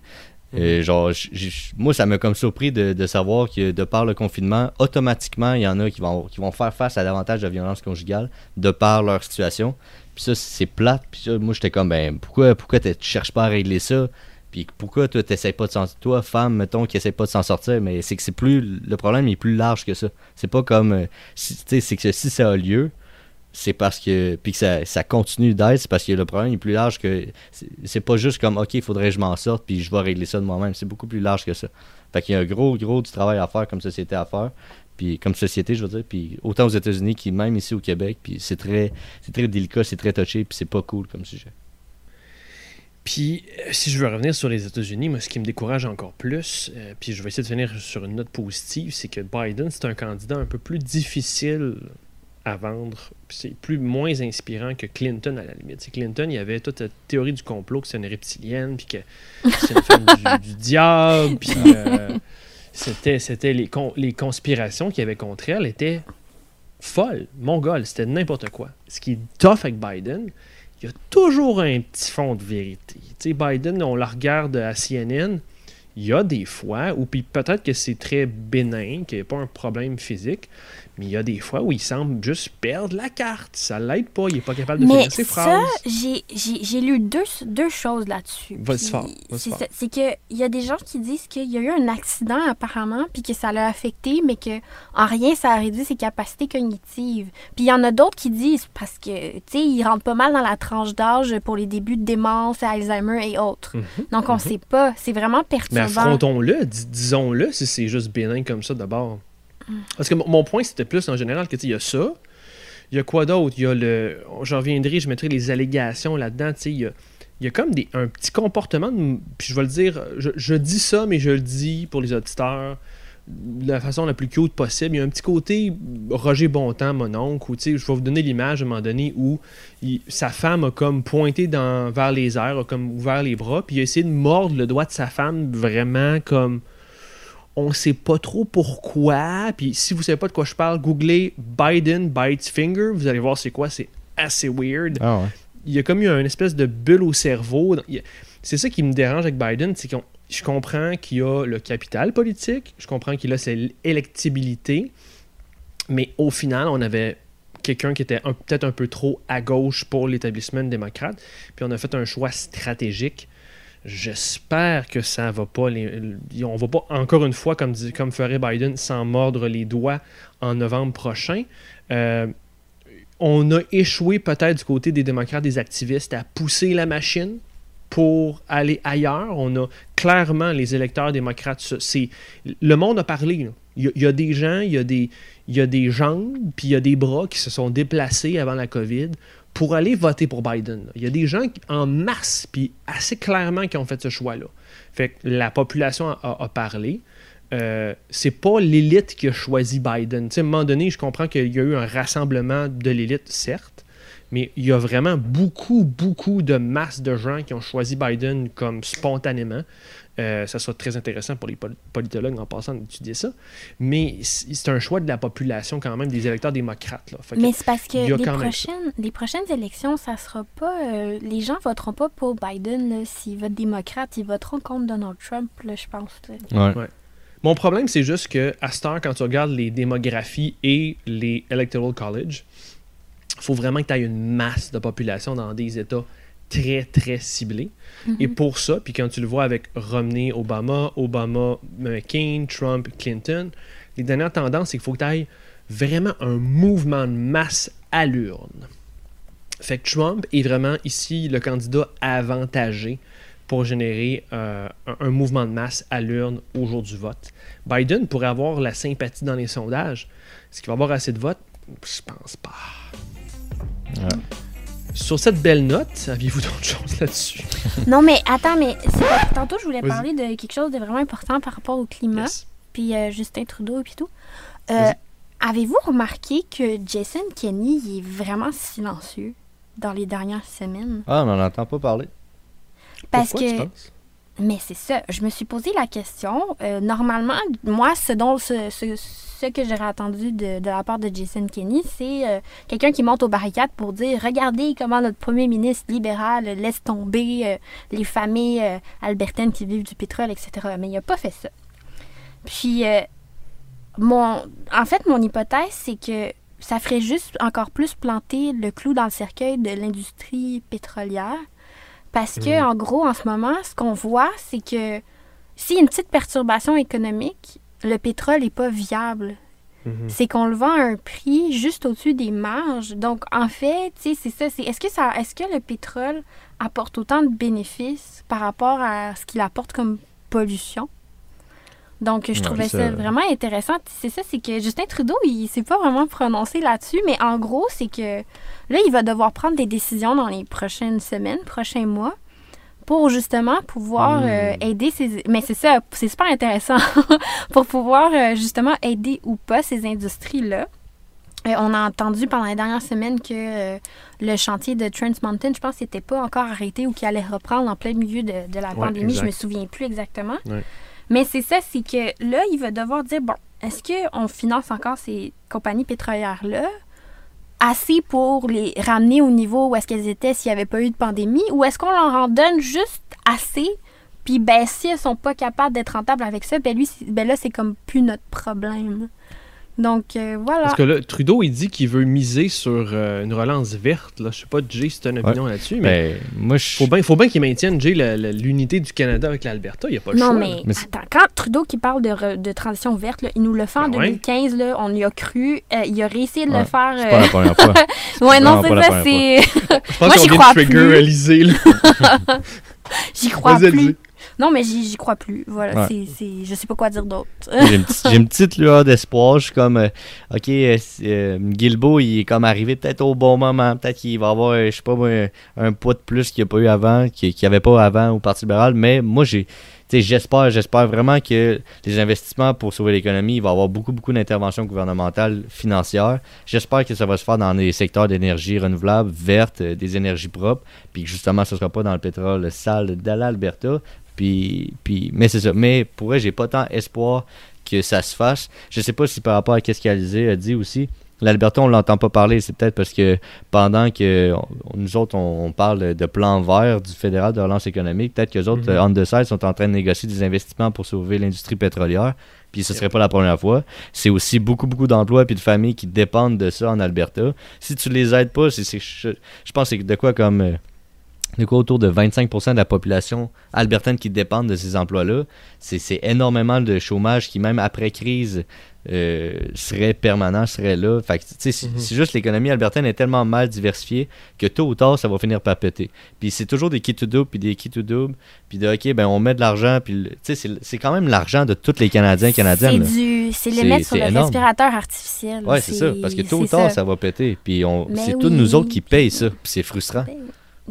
Euh, genre, j- j- moi, ça m'a comme surpris de, de savoir que de par le confinement, automatiquement, il y en a qui vont, qui vont faire face à davantage de violence conjugale de par leur situation. Puis ça, c'est plate. Puis ça, moi, j'étais comme, ben, pourquoi, pourquoi tu cherches pas à régler ça? Puis pourquoi toi, t'essayes pas de s'en Toi, femme, mettons, qui essaie pas de s'en sortir, mais c'est que c'est plus. Le problème est plus large que ça. C'est pas comme. euh, si- tu sais, c'est que si ça a lieu, c'est parce que. Puis que ça, ça continue d'être, c'est parce que le problème est plus large que. C'est pas juste comme, OK, il faudrait que je m'en sorte, puis je vais régler ça de moi-même. C'est beaucoup plus large que ça. Fait qu'il y a un gros, gros du travail à faire comme société à faire. Puis comme société, je veux dire, puis autant aux États-Unis qui même ici au Québec, puis c'est très, c'est très délicat, c'est très touché, puis c'est pas cool comme sujet. Puis, euh, si je veux revenir sur les États-Unis, moi, ce qui me décourage encore plus, euh, puis je vais essayer de finir sur une note positive, c'est que Biden, c'est un candidat un peu plus difficile à vendre. C'est plus moins inspirant que Clinton à la limite. C'est Clinton, il y avait toute la théorie du complot que c'est une reptilienne, puis que c'est une femme du, du diable, puis euh, [LAUGHS] c'était, les, les conspirations qu'il y avait contre elle étaient folles, mongoles, c'était n'importe quoi. Ce qui est tough avec Biden, il y a toujours un petit fond de vérité. Tu sais, Biden, on la regarde à CNN, il y a des fois où, puis peut-être que c'est très bénin, qu'il n'y a pas un problème physique, mais il y a des fois où il semble juste perdre la carte. Ça l'aide pas, il n'est pas capable de Mais finir ses ça, phrases. j'ai- lu deux, deux choses là-dessus. C'est fort. ça, c'est que il y a des gens qui disent qu'il y a eu un accident apparemment, puis que ça l'a affecté, mais que en rien ça a réduit ses capacités cognitives. Puis il y en a d'autres qui disent parce que tu sais, il rentre pas mal dans la tranche d'âge pour les débuts de démence, Alzheimer et autres. Mhm, Donc on mhm. sait pas, c'est vraiment Mais perturbant. affrontons-le, dis- disons-le, si c'est juste bénin comme ça d'abord. Parce que mon- point, c'était plus en général que il y a ça. Il y a quoi d'autre? Il y a le. J'en reviendrai, je mettrai les allégations là-dedans. Il y a, y a comme des, un petit comportement. Puis je vais le dire, je, je dis ça, mais je le dis pour les auditeurs de la façon la plus cute possible. Il y a un petit côté Roger Bontemps, mon oncle, où je vais vous donner l'image à un moment donné où sa femme a comme pointé dans, vers les airs, a comme ouvert les bras, puis il a essayé de mordre le doigt de sa femme vraiment comme on sait pas trop pourquoi. Puis si vous savez pas de quoi je parle, googlez Biden bites finger, vous allez voir c'est quoi, c'est assez weird. Ah ouais. Il y a comme eu une espèce de bulle au cerveau. C'est ça qui me dérange avec Biden, c'est que je comprends qu'il a le capital politique, je comprends qu'il a cette électibilité, mais au final, on avait quelqu'un qui était peut-être un peu trop à gauche pour l'établissement démocrate, puis on a fait un choix stratégique. J'espère que ça va pas. Les, on va pas encore une fois, comme, ferait Biden, s'en mordre les doigts en novembre prochain. Euh, on a échoué peut-être du côté des démocrates, des activistes, à pousser la machine pour aller ailleurs. On a clairement les électeurs démocrates. le monde a parlé. là. Il y, a, il y a des gens, il y a des, il y a des jambes, puis il y a des bras qui se sont déplacés avant la COVID pour aller voter pour Biden. Il y a des gens en masse, puis assez clairement qui ont fait ce choix-là. Fait que la population a, parlé. Euh, c'est pas l'élite qui a choisi Biden. Tu sais, à un moment donné, je comprends qu'il y a eu un rassemblement de l'élite, certes, mais il y a vraiment beaucoup, beaucoup de masse de gens qui ont choisi Biden comme spontanément. Euh, ça sera très intéressant pour les pol- politologues en passant d'étudier ça. Mais c'est un choix de la population quand même, des électeurs démocrates. Là. Mais c'est parce que les prochaines, les prochaines élections, ça sera pas. euh, les gens voteront pas pour Biden. S'ils votent démocrate, ils voteront contre Donald Trump, là, je pense. Ouais. Mon problème, c'est juste que à cette heure, quand tu regardes les démographies et les Electoral College, il faut vraiment que tu aies une masse de population dans des États très, très ciblés. Et pour ça, puis quand tu le vois avec Romney, Obama, Obama, McCain, Trump, Clinton, les dernières tendances, c'est qu'il faut que tu ailles vraiment un mouvement de masse à l'urne. Fait que Trump est vraiment ici le candidat avantagé pour générer euh, un, un mouvement de masse à l'urne au jour du vote. Biden pourrait avoir la sympathie dans les sondages. Est-ce qu'il va avoir assez de votes? Je pense pas. Ouais. Sur cette belle note, aviez-vous d'autres choses là-dessus? Non, mais attends, mais c'est tantôt, je voulais parler de quelque chose de vraiment important par rapport au climat, Yes. puis euh, Justin Trudeau et puis tout. Euh. Avez-vous remarqué que Jason Kenney il est vraiment silencieux dans les dernières semaines? Ah, on n'en entend pas parler. Parce Pourquoi, tu que. penses? Mais c'est ça. Je me suis posé la question. Euh, normalement, moi, ce dont ce, que j'aurais attendu de, de la part de Jason Kenney, c'est euh, quelqu'un qui monte aux barricades pour dire Regardez comment notre premier ministre libéral laisse tomber euh, les familles albertaines qui vivent du pétrole, etc. Mais il n'a pas fait ça. Puis, mon, en fait, mon hypothèse, c'est que ça ferait juste encore plus planter le clou dans le cercueil de l'industrie pétrolière. Parce que, Mhm. en gros, en ce moment, ce qu'on voit, c'est que s'il y a une petite perturbation économique, le pétrole n'est pas viable. Mhm. C'est qu'on le vend à un prix juste au-dessus des marges. Donc, en fait, tu sais, c'est ça. C'est, est-ce, que ça est-ce que le pétrole apporte autant de bénéfices par rapport à ce qu'il apporte comme pollution? Donc, je Ouais, trouvais ça... ça- vraiment intéressant. C'est ça, c'est que Justin Trudeau, il s'est pas vraiment prononcé là-dessus, mais en gros, c'est que là, il va devoir prendre des décisions dans les prochaines semaines, prochains mois, pour justement pouvoir Hmm. euh, aider ces... Mais c'est ça, c'est super intéressant. [LAUGHS] pour pouvoir euh, justement aider ou pas ces industries-là. Euh, on a entendu pendant les dernières semaines que euh, le chantier de Trans Mountain, je pense, n'était pas encore arrêté ou qu'il allait reprendre en plein milieu de, de la Ouais, pandémie. Je me souviens plus exactement. Ouais. Mais c'est ça, c'est que là, il va devoir dire bon, est-ce qu'on finance encore ces compagnies pétrolières-là assez pour les ramener au niveau où est-ce qu'elles étaient s'il n'y avait pas eu de pandémie ou est-ce qu'on leur en donne juste assez puis ben si elles sont pas capables d'être rentables avec ça ben lui ben là c'est comme plus notre problème donc euh, voilà Parce que là, Trudeau, il dit qu'il veut miser sur euh, une relance verte. Là. Je sais pas, Jay, si tu as une opinion là-dessus, mais Ben, moi, je faut bien faut bien qu'il maintienne, Jay, la- la- l'unité du Canada avec l'Alberta. Il n'y a pas le non choix. mais, Mais attends quand Trudeau qui parle de, re- de transition verte là, il nous le fait en Ben ouais. 2015 là, on y a cru euh, il a réussi de Ouais, le faire c'est pas la première fois. [LAUGHS] ouais non c'est ça c'est [LAUGHS] [LAUGHS] Je pense Moi, qu'on j'y vient crois de trigger plus. Alizé, j'y crois Vas-y, plus. Non mais j'y crois plus voilà Ouais. c'est je sais pas quoi dire d'autre j'ai une, petite- j'ai une petite lueur d'espoir. Je suis comme, euh, ok, euh, euh, Guilbeault, il est comme arrivé peut-être au bon moment. Peut-être qu'il va avoir, euh, je sais pas moi, un, poids de plus qu'il n'y a pas eu avant, qu'il n'y avait pas avant au Parti libéral. Mais moi, j'ai, j'espère, j'espère vraiment que les investissements pour sauver l'économie, il va y avoir beaucoup, beaucoup d'interventions gouvernementales financières. J'espère que ça va se faire dans les secteurs d'énergie renouvelable, verte, des énergies propres, puis que justement, ce ne sera pas dans le pétrole sale de l'Alberta. Puis, puis, mais c'est ça. Mais pour vrai, j'ai pas tant espoir que ça se fasse. Je sais pas si par rapport à ce qu'Alizé a dit aussi, l'Alberta, on l'entend pas parler. C'est peut-être parce que pendant que on- nous autres, on, on parle de plan vert du fédéral de relance économique, peut-être que les autres, Mhm. euh, on the side, sont en train de négocier des investissements pour sauver l'industrie pétrolière. Puis ce serait pas la première fois. C'est aussi beaucoup, beaucoup d'emplois puis de familles qui dépendent de ça en Alberta. Si tu les aides pas, c'est, c'est- je, je pense que c'est de quoi comme euh, de quoi autour de 25% de la population albertaine qui dépendent de ces emplois-là. C'est, c'est énormément de chômage qui, même après crise, euh, serait permanent, serait là. Fait que, tu sais, c'est, juste l'économie albertaine est tellement mal diversifiée que tôt ou tard, ça va finir par péter. Puis c'est toujours des kits to double, puis des kits to double, puis de OK, ben on met de l'argent, puis le- tu sais, c'est, c'est quand même l'argent de tous les Canadiens et c'est Canadiennes. c'est les C'est- mettre sur le énorme. respirateur artificiel Ouais, c'est ça. Parce que tôt ou tard, ça. ça. va péter. Puis c'est oui, tous nous autres qui payent ça. Puis c'est frustrant.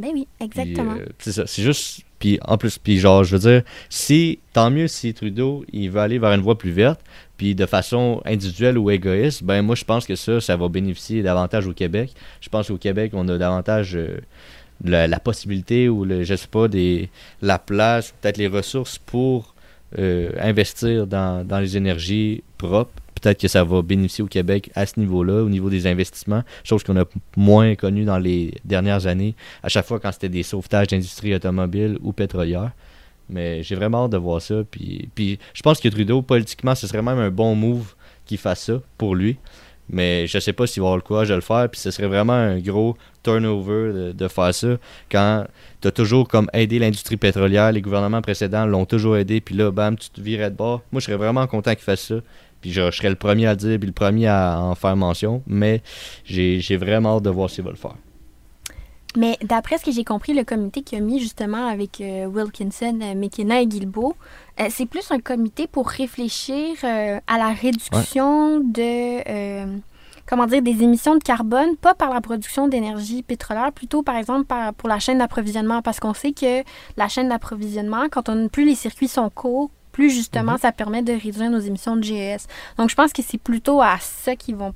Ben, oui, exactement. euh, c'est ça. C'est juste. Puis en plus, puis genre, je veux dire, si tant mieux si Trudeau il veut aller vers une voie plus verte, puis de façon individuelle ou égoïste, ben moi je pense que ça, ça va bénéficier davantage au Québec. Je pense qu'au Québec, on a davantage euh, la, la possibilité ou le, je sais pas des la place, peut-être les ressources pour euh, investir dans, dans les énergies propres. Peut-être que ça va bénéficier au Québec à ce niveau-là, au niveau des investissements, chose qu'on a moins connue dans les dernières années, à chaque fois quand c'était des sauvetages d'industrie automobile ou pétrolière. Mais j'ai vraiment hâte de voir ça. Puis, puis je pense que Trudeau, politiquement, ce serait même un bon move qu'il fasse ça pour lui. Mais je sais pas s'il va avoir le courage de le faire. Puis ce serait vraiment un gros turnover de, faire ça. Quand tu as toujours comme aidé l'industrie pétrolière, les gouvernements précédents l'ont toujours aidé. Puis là, bam, tu te virais de bord. Moi, je serais vraiment content qu'il fasse ça. Puis je, serais le premier à dire, puis le premier à en faire mention. Mais j'ai j'ai vraiment hâte de voir s'il va le faire. Mais d'après ce que j'ai compris, le comité qui a mis justement avec euh, Wilkinson, euh, McKenna et Guilbeault, euh, c'est plus un comité pour réfléchir euh, à la réduction de, comment dire, des émissions de carbone, pas par la production d'énergie pétrolière, plutôt par exemple par, pour la chaîne d'approvisionnement, parce qu'on sait que la chaîne d'approvisionnement, quand on plus les circuits sont courts, plus justement ça permet de réduire nos émissions de GES. Donc je pense que c'est plutôt à ça qu'ils vont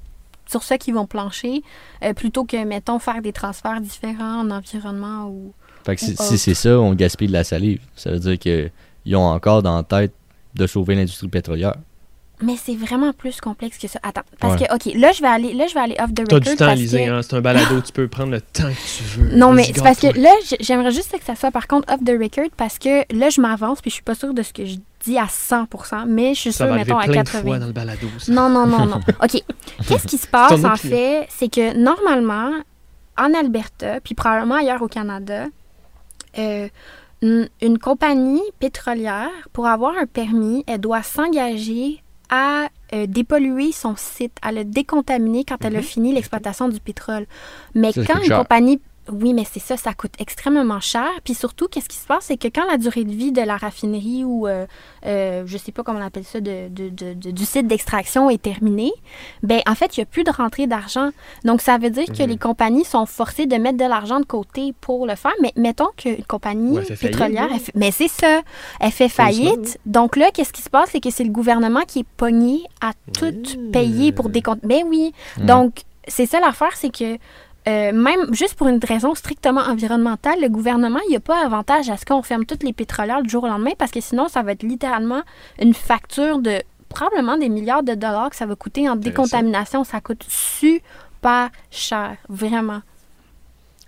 sur ça qu'ils vont plancher, euh, plutôt que, mettons, faire des transferts différents en environnement ou... Fait que si, Ou si c'est ça, on gaspille de la salive. Ça veut dire qu'ils ont encore dans la tête de sauver l'industrie pétrolière. Mais c'est vraiment plus complexe que ça. Attends, parce Ouais. que, OK, là, je vais aller, là, je vais aller off the T'as record. du temps, parce Lisée, que- hein? C'est un balado, tu peux prendre le temps que tu veux. Non, mais c'est parce que là, j'aimerais juste que ça soit, par contre, off the record, parce que là, je m'avance, puis je suis pas sûre de ce que je dis à 100%, mais je suis Ça sûre, mettons, à plein de 80%. fois dans le balado. ça. Non, non, non, non. [LAUGHS] OK. Qu'est-ce qui se passe, en fait? C'est que normalement, en Alberta, puis probablement ailleurs au Canada, euh, une, une compagnie pétrolière, pour avoir un permis, elle doit s'engager à euh, dépolluer son site, à le décontaminer quand elle a Mhm. fini l'exploitation du pétrole. Mais Ça, quand une cher. compagnie Oui, mais c'est ça, ça coûte extrêmement cher. Puis surtout, qu'est-ce qui se passe, c'est que quand la durée de vie de la raffinerie ou, euh, euh, je sais pas comment on appelle ça, de, de- de- de- du site d'extraction est terminée, ben en fait, il n'y a plus de rentrée d'argent. Donc, ça veut dire que Mhm. les compagnies sont forcées de mettre de l'argent de côté pour le faire. Mais mettons qu'une compagnie Ouais, faillite, pétrolière, fait- mais c'est ça, elle fait ça, faillite. Donc là, qu'est-ce qui se passe, c'est que c'est le gouvernement qui est pogné à tout Mmh. payer pour des comptes. Ben oui. Ouais. Donc, c'est ça l'affaire, c'est que euh, même juste pour une raison strictement environnementale, le gouvernement, il n'y a pas avantage à ce qu'on ferme toutes les pétrolières du jour au lendemain parce que sinon, ça va être littéralement une facture de probablement des milliards de dollars que ça va coûter en décontamination. Ça coûte super cher, vraiment.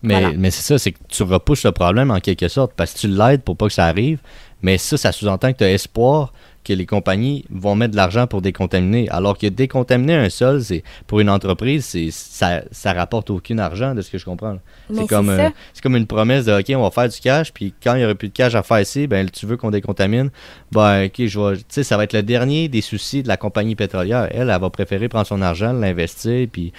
Mais, Voilà. mais c'est ça, c'est que tu repousses le problème en quelque sorte parce que tu l'aides pour pas que ça arrive. Mais ça, ça sous-entend que tu as espoir que les compagnies vont mettre de l'argent pour décontaminer. Alors que décontaminer un sol, c'est pour une entreprise, c'est ça, ça rapporte aucun argent de ce que je comprends. C'est comme, euh, comme une promesse de OK, on va faire du cash, puis quand il n'y aura plus de cash à faire ici, ben tu veux qu'on décontamine, ben OK, je vais, tu sais, ça va être le dernier des soucis de la compagnie pétrolière. Elle, elle va préférer prendre son argent, l'investir, puis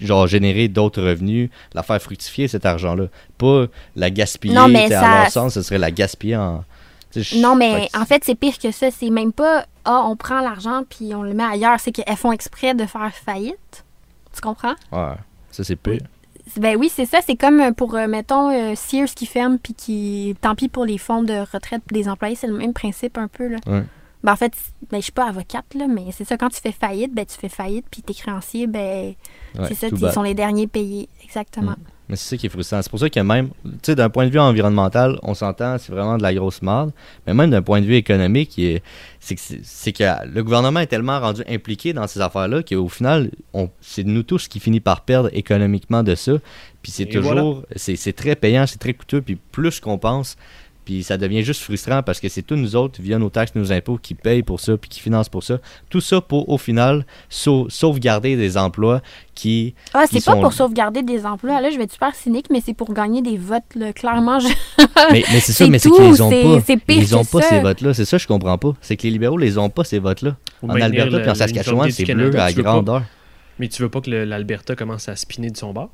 genre générer d'autres revenus, la faire fructifier cet argent-là, pas la gaspiller. Non, mais ça- À leur sens, ce serait la gaspiller en. Je- Non, mais en fait, c'est pire que ça. C'est même pas, ah, on prend l'argent puis on le met ailleurs. C'est qu'elles font exprès de faire faillite. Tu comprends? Ouais, ça c'est pire. Ben oui, c'est ça. C'est comme euh, pour, euh, mettons, euh, Sears qui ferme puis qui. Tant pis pour les fonds de retraite des employés, c'est le même principe un peu. Là. Ouais. Ben en fait, ben, je suis pas avocate, là, mais c'est ça. Quand tu fais faillite, ben tu fais faillite puis tes créanciers, ben Ouais, c'est ça, ils bad. sont les derniers payés. Exactement. Mm. Mais c'est ça qui est frustrant. C'est pour ça que même, tu sais, d'un point de vue environnemental, on s'entend, c'est vraiment de la grosse merde. Mais même d'un point de vue économique, c'est que, le gouvernement est tellement rendu impliqué dans ces affaires-là qu'au final, c'est nous tous qui finit par perdre économiquement de ça. Puis c'est toujours, c'est, c'est très payant, c'est très coûteux, puis plus qu'on pense. Puis ça devient juste frustrant parce que c'est tous nous autres, via nos taxes, nos impôts, qui payent pour ça, puis qui financent pour ça. Tout ça pour, au final, sau- sauvegarder des emplois qui Ah, c'est pas sont- pour sauvegarder des emplois. Là, je vais être super cynique, mais c'est pour gagner des votes. Là. Clairement, je... [LAUGHS] Mais, mais c'est ça, mais c'est tout, qu'ils les ont c'est- pas. pire Ils ont que pas ça. ces votes-là. C'est ça, je comprends pas. C'est que les libéraux les ont pas ces votes-là. En Alberta le- puis en Saskatchewan, c'est bleu Canada, à pas- grandeur. Mais tu veux pas que l'Alberta commence à spinner de son bord?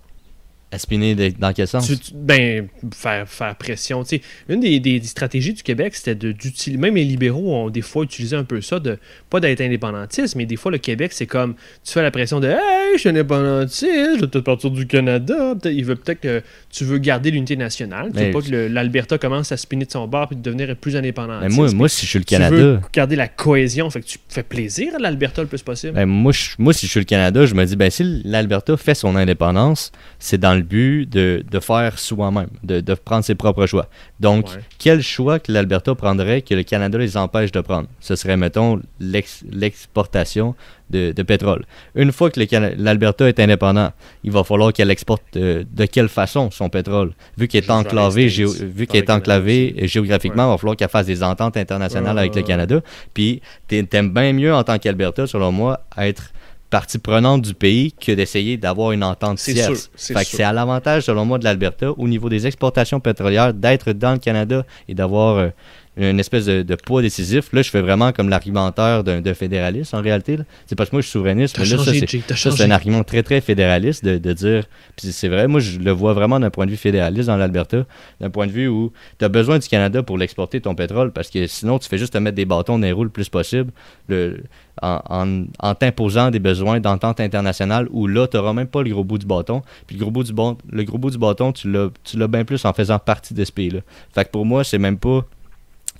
À spinner de- dans quel sens? Tu- tu- ben, faire, faire pression. Tu sais, une des, des- des stratégies du Québec, c'était d'utiliser. Même les libéraux ont des fois utilisé un peu ça, de pas d'être indépendantiste, mais des fois, le Québec, c'est comme tu fais la pression de Hey, je suis indépendantiste, je vais peut-être partir du Canada. Il veut peut-être que tu veux garder l'unité nationale. Tu Mais- veux pas que l'Alberta commence à spinner de son bord et de devenir plus indépendantiste. Mais moi, moi, si je suis le tu veux Canada, garder la cohésion, fait que tu fais plaisir à l'Alberta le plus possible. ben, moi, je- moi, si je suis le Canada, je me dis, ben, si l'Alberta fait son indépendance, c'est dans le but de, de faire soi-même, de, de prendre ses propres choix. Donc, Ouais. quel choix que l'Alberta prendrait que le Canada les empêche de prendre? Ce serait, mettons, l'ex- l'exportation de, de pétrole. Une fois que l'Alberta est indépendant, il va falloir qu'elle exporte euh, de quelle façon son pétrole? Vu qu'il est Juste vers enclavé, les géo- States, vu est enclavé Canada aussi. géographiquement, il va falloir qu'elle fasse des ententes internationales avec le Canada. Puis t'aimes bien mieux en tant qu'Alberta, selon moi, être partie prenante du pays que d'essayer d'avoir une entente tierce. c'est à l'avantage, selon moi, de l'Alberta au niveau des exportations pétrolières d'être dans le Canada et d'avoir euh, une espèce de, de poids décisif. Là, je fais vraiment comme l'argumentaire d'un fédéraliste en réalité. C'est parce que moi, je suis souverainiste, mais là, ça, c'est un argument très, très fédéraliste de, de dire. Puis c'est vrai, moi, je le vois vraiment d'un point de vue fédéraliste dans l'Alberta, d'un point de vue où tu as besoin du Canada pour l'exporter ton pétrole, parce que sinon, tu fais juste te mettre des bâtons dans les roues le plus possible le, en, en, en t'imposant des besoins d'entente internationale où là, tu n'auras même pas le gros bout du bâton. Puis le gros bout du, bon, le gros bout du bâton, tu l'as tu l'as bien plus en faisant partie de ce pays-là. Fait que pour moi, c'est même pas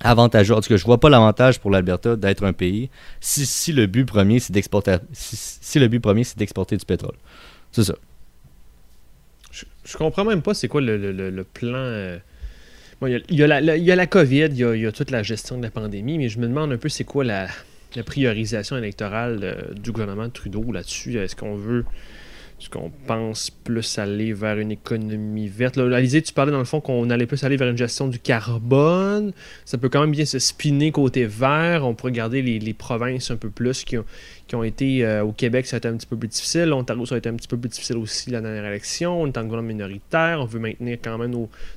avantageux. En tout cas, je vois pas l'avantage pour l'Alberta d'être un pays si, si le but premier, c'est d'exporter si, le but premier, c'est d'exporter du pétrole. C'est ça. Je, je comprends même pas c'est quoi le, le- le- plan. euh, bon, il y a- la- il y a la COVID, il y a, toute la gestion de la pandémie, mais je me demande un peu c'est quoi la, la priorisation électorale euh, du gouvernement de Trudeau là-dessus. Est-ce qu'on veut. Est-ce qu'on pense plus aller vers une économie verte? Là, tu parlais dans le fond qu'on allait plus aller vers une gestion du carbone. Ça peut quand même bien se spinner côté vert. On pourrait garder les, provinces un peu plus qui ont, été euh, au Québec, ça a été un petit peu plus difficile. L'Ontario, ça a été un petit peu plus difficile aussi la dernière élection. On est en gouvernement minoritaire. On veut maintenir quand même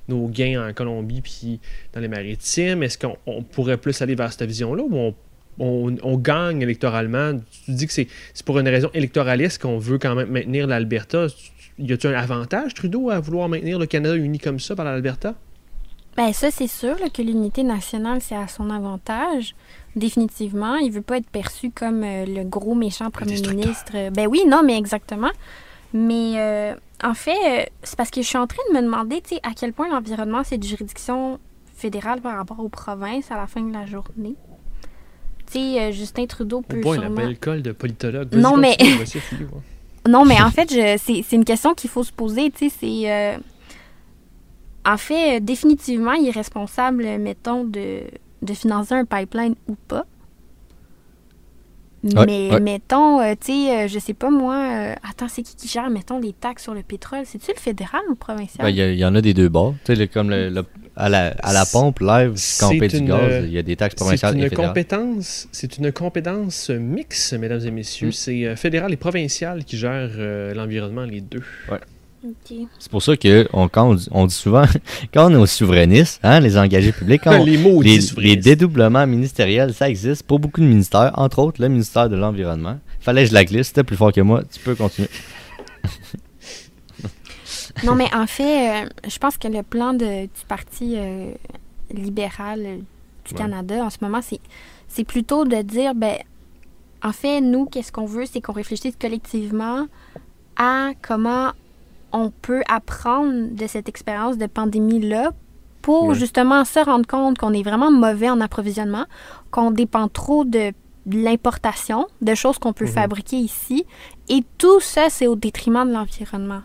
nos, gains en Colombie puis dans les maritimes. Est-ce qu'on on pourrait plus aller vers cette vision-là ou on, on- on gagne électoralement? Tu dis que c'est c'est pour une raison électoraliste qu'on veut quand même maintenir l'Alberta. y a-t-il un avantage, Trudeau, à vouloir maintenir le Canada uni comme ça par l'Alberta? Ben ça, c'est sûr là, que l'unité nationale, c'est à son avantage. Définitivement. Il veut pas être perçu comme euh, le gros méchant premier ministre. Ben oui, non, mais exactement. Mais euh, en fait, euh, c'est parce que je suis en train de me demander, tu sais, à quel point l'environnement, c'est de juridiction fédérale par rapport aux provinces à la fin de la journée. Tu sais, euh, Justin Trudeau Au peut la sûrement... belle colle de politologue. Non, mais-. [LAUGHS] Non, mais en fait, c'est une question qu'il faut se poser. Tu sais, c'est. euh, en fait, euh, définitivement, il est responsable, mettons, de, de financer un pipeline ou pas. Ouais, mais ouais. mettons, euh, tu sais, euh, je sais pas moi. euh, attends, c'est qui qui gère, mettons, les taxes sur le pétrole? C'est-tu le fédéral ou le provincial? Ben, Il y, en a des deux bords. Tu sais, comme le, le- à, la, à la pompe, live, quand on C'est paie du une, gaz, euh, il y a des taxes provinciales et fédérales. compétence, c'est une compétence mixte, mesdames et messieurs. Mm. C'est euh, fédéral et provincial qui gèrent euh, l'environnement, les deux. C'est pour ça que on, quand on, dit- on dit souvent, [LAUGHS] quand on est aux souverainistes, hein, les engagés publics, quand [LAUGHS] on- les mots les, les dédoublements ministériels, ça existe pour beaucoup de ministères, entre autres le ministère de l'Environnement. Fallait que je la glisse, c'était plus fort que moi, tu peux continuer. Non, mais en fait, euh, je pense que le plan de, du Parti euh, libéral euh, du Ouais. Canada en ce moment, c'est, c'est plutôt de dire, ben, en fait, nous, qu'est-ce qu'on veut, c'est qu'on réfléchisse collectivement à comment on peut apprendre de cette expérience de pandémie-là pour Ouais. justement se rendre compte qu'on est vraiment mauvais en approvisionnement, qu'on dépend trop de de l'importation de choses qu'on peut Mhm. fabriquer ici. Et tout ça, c'est au détriment de l'environnement.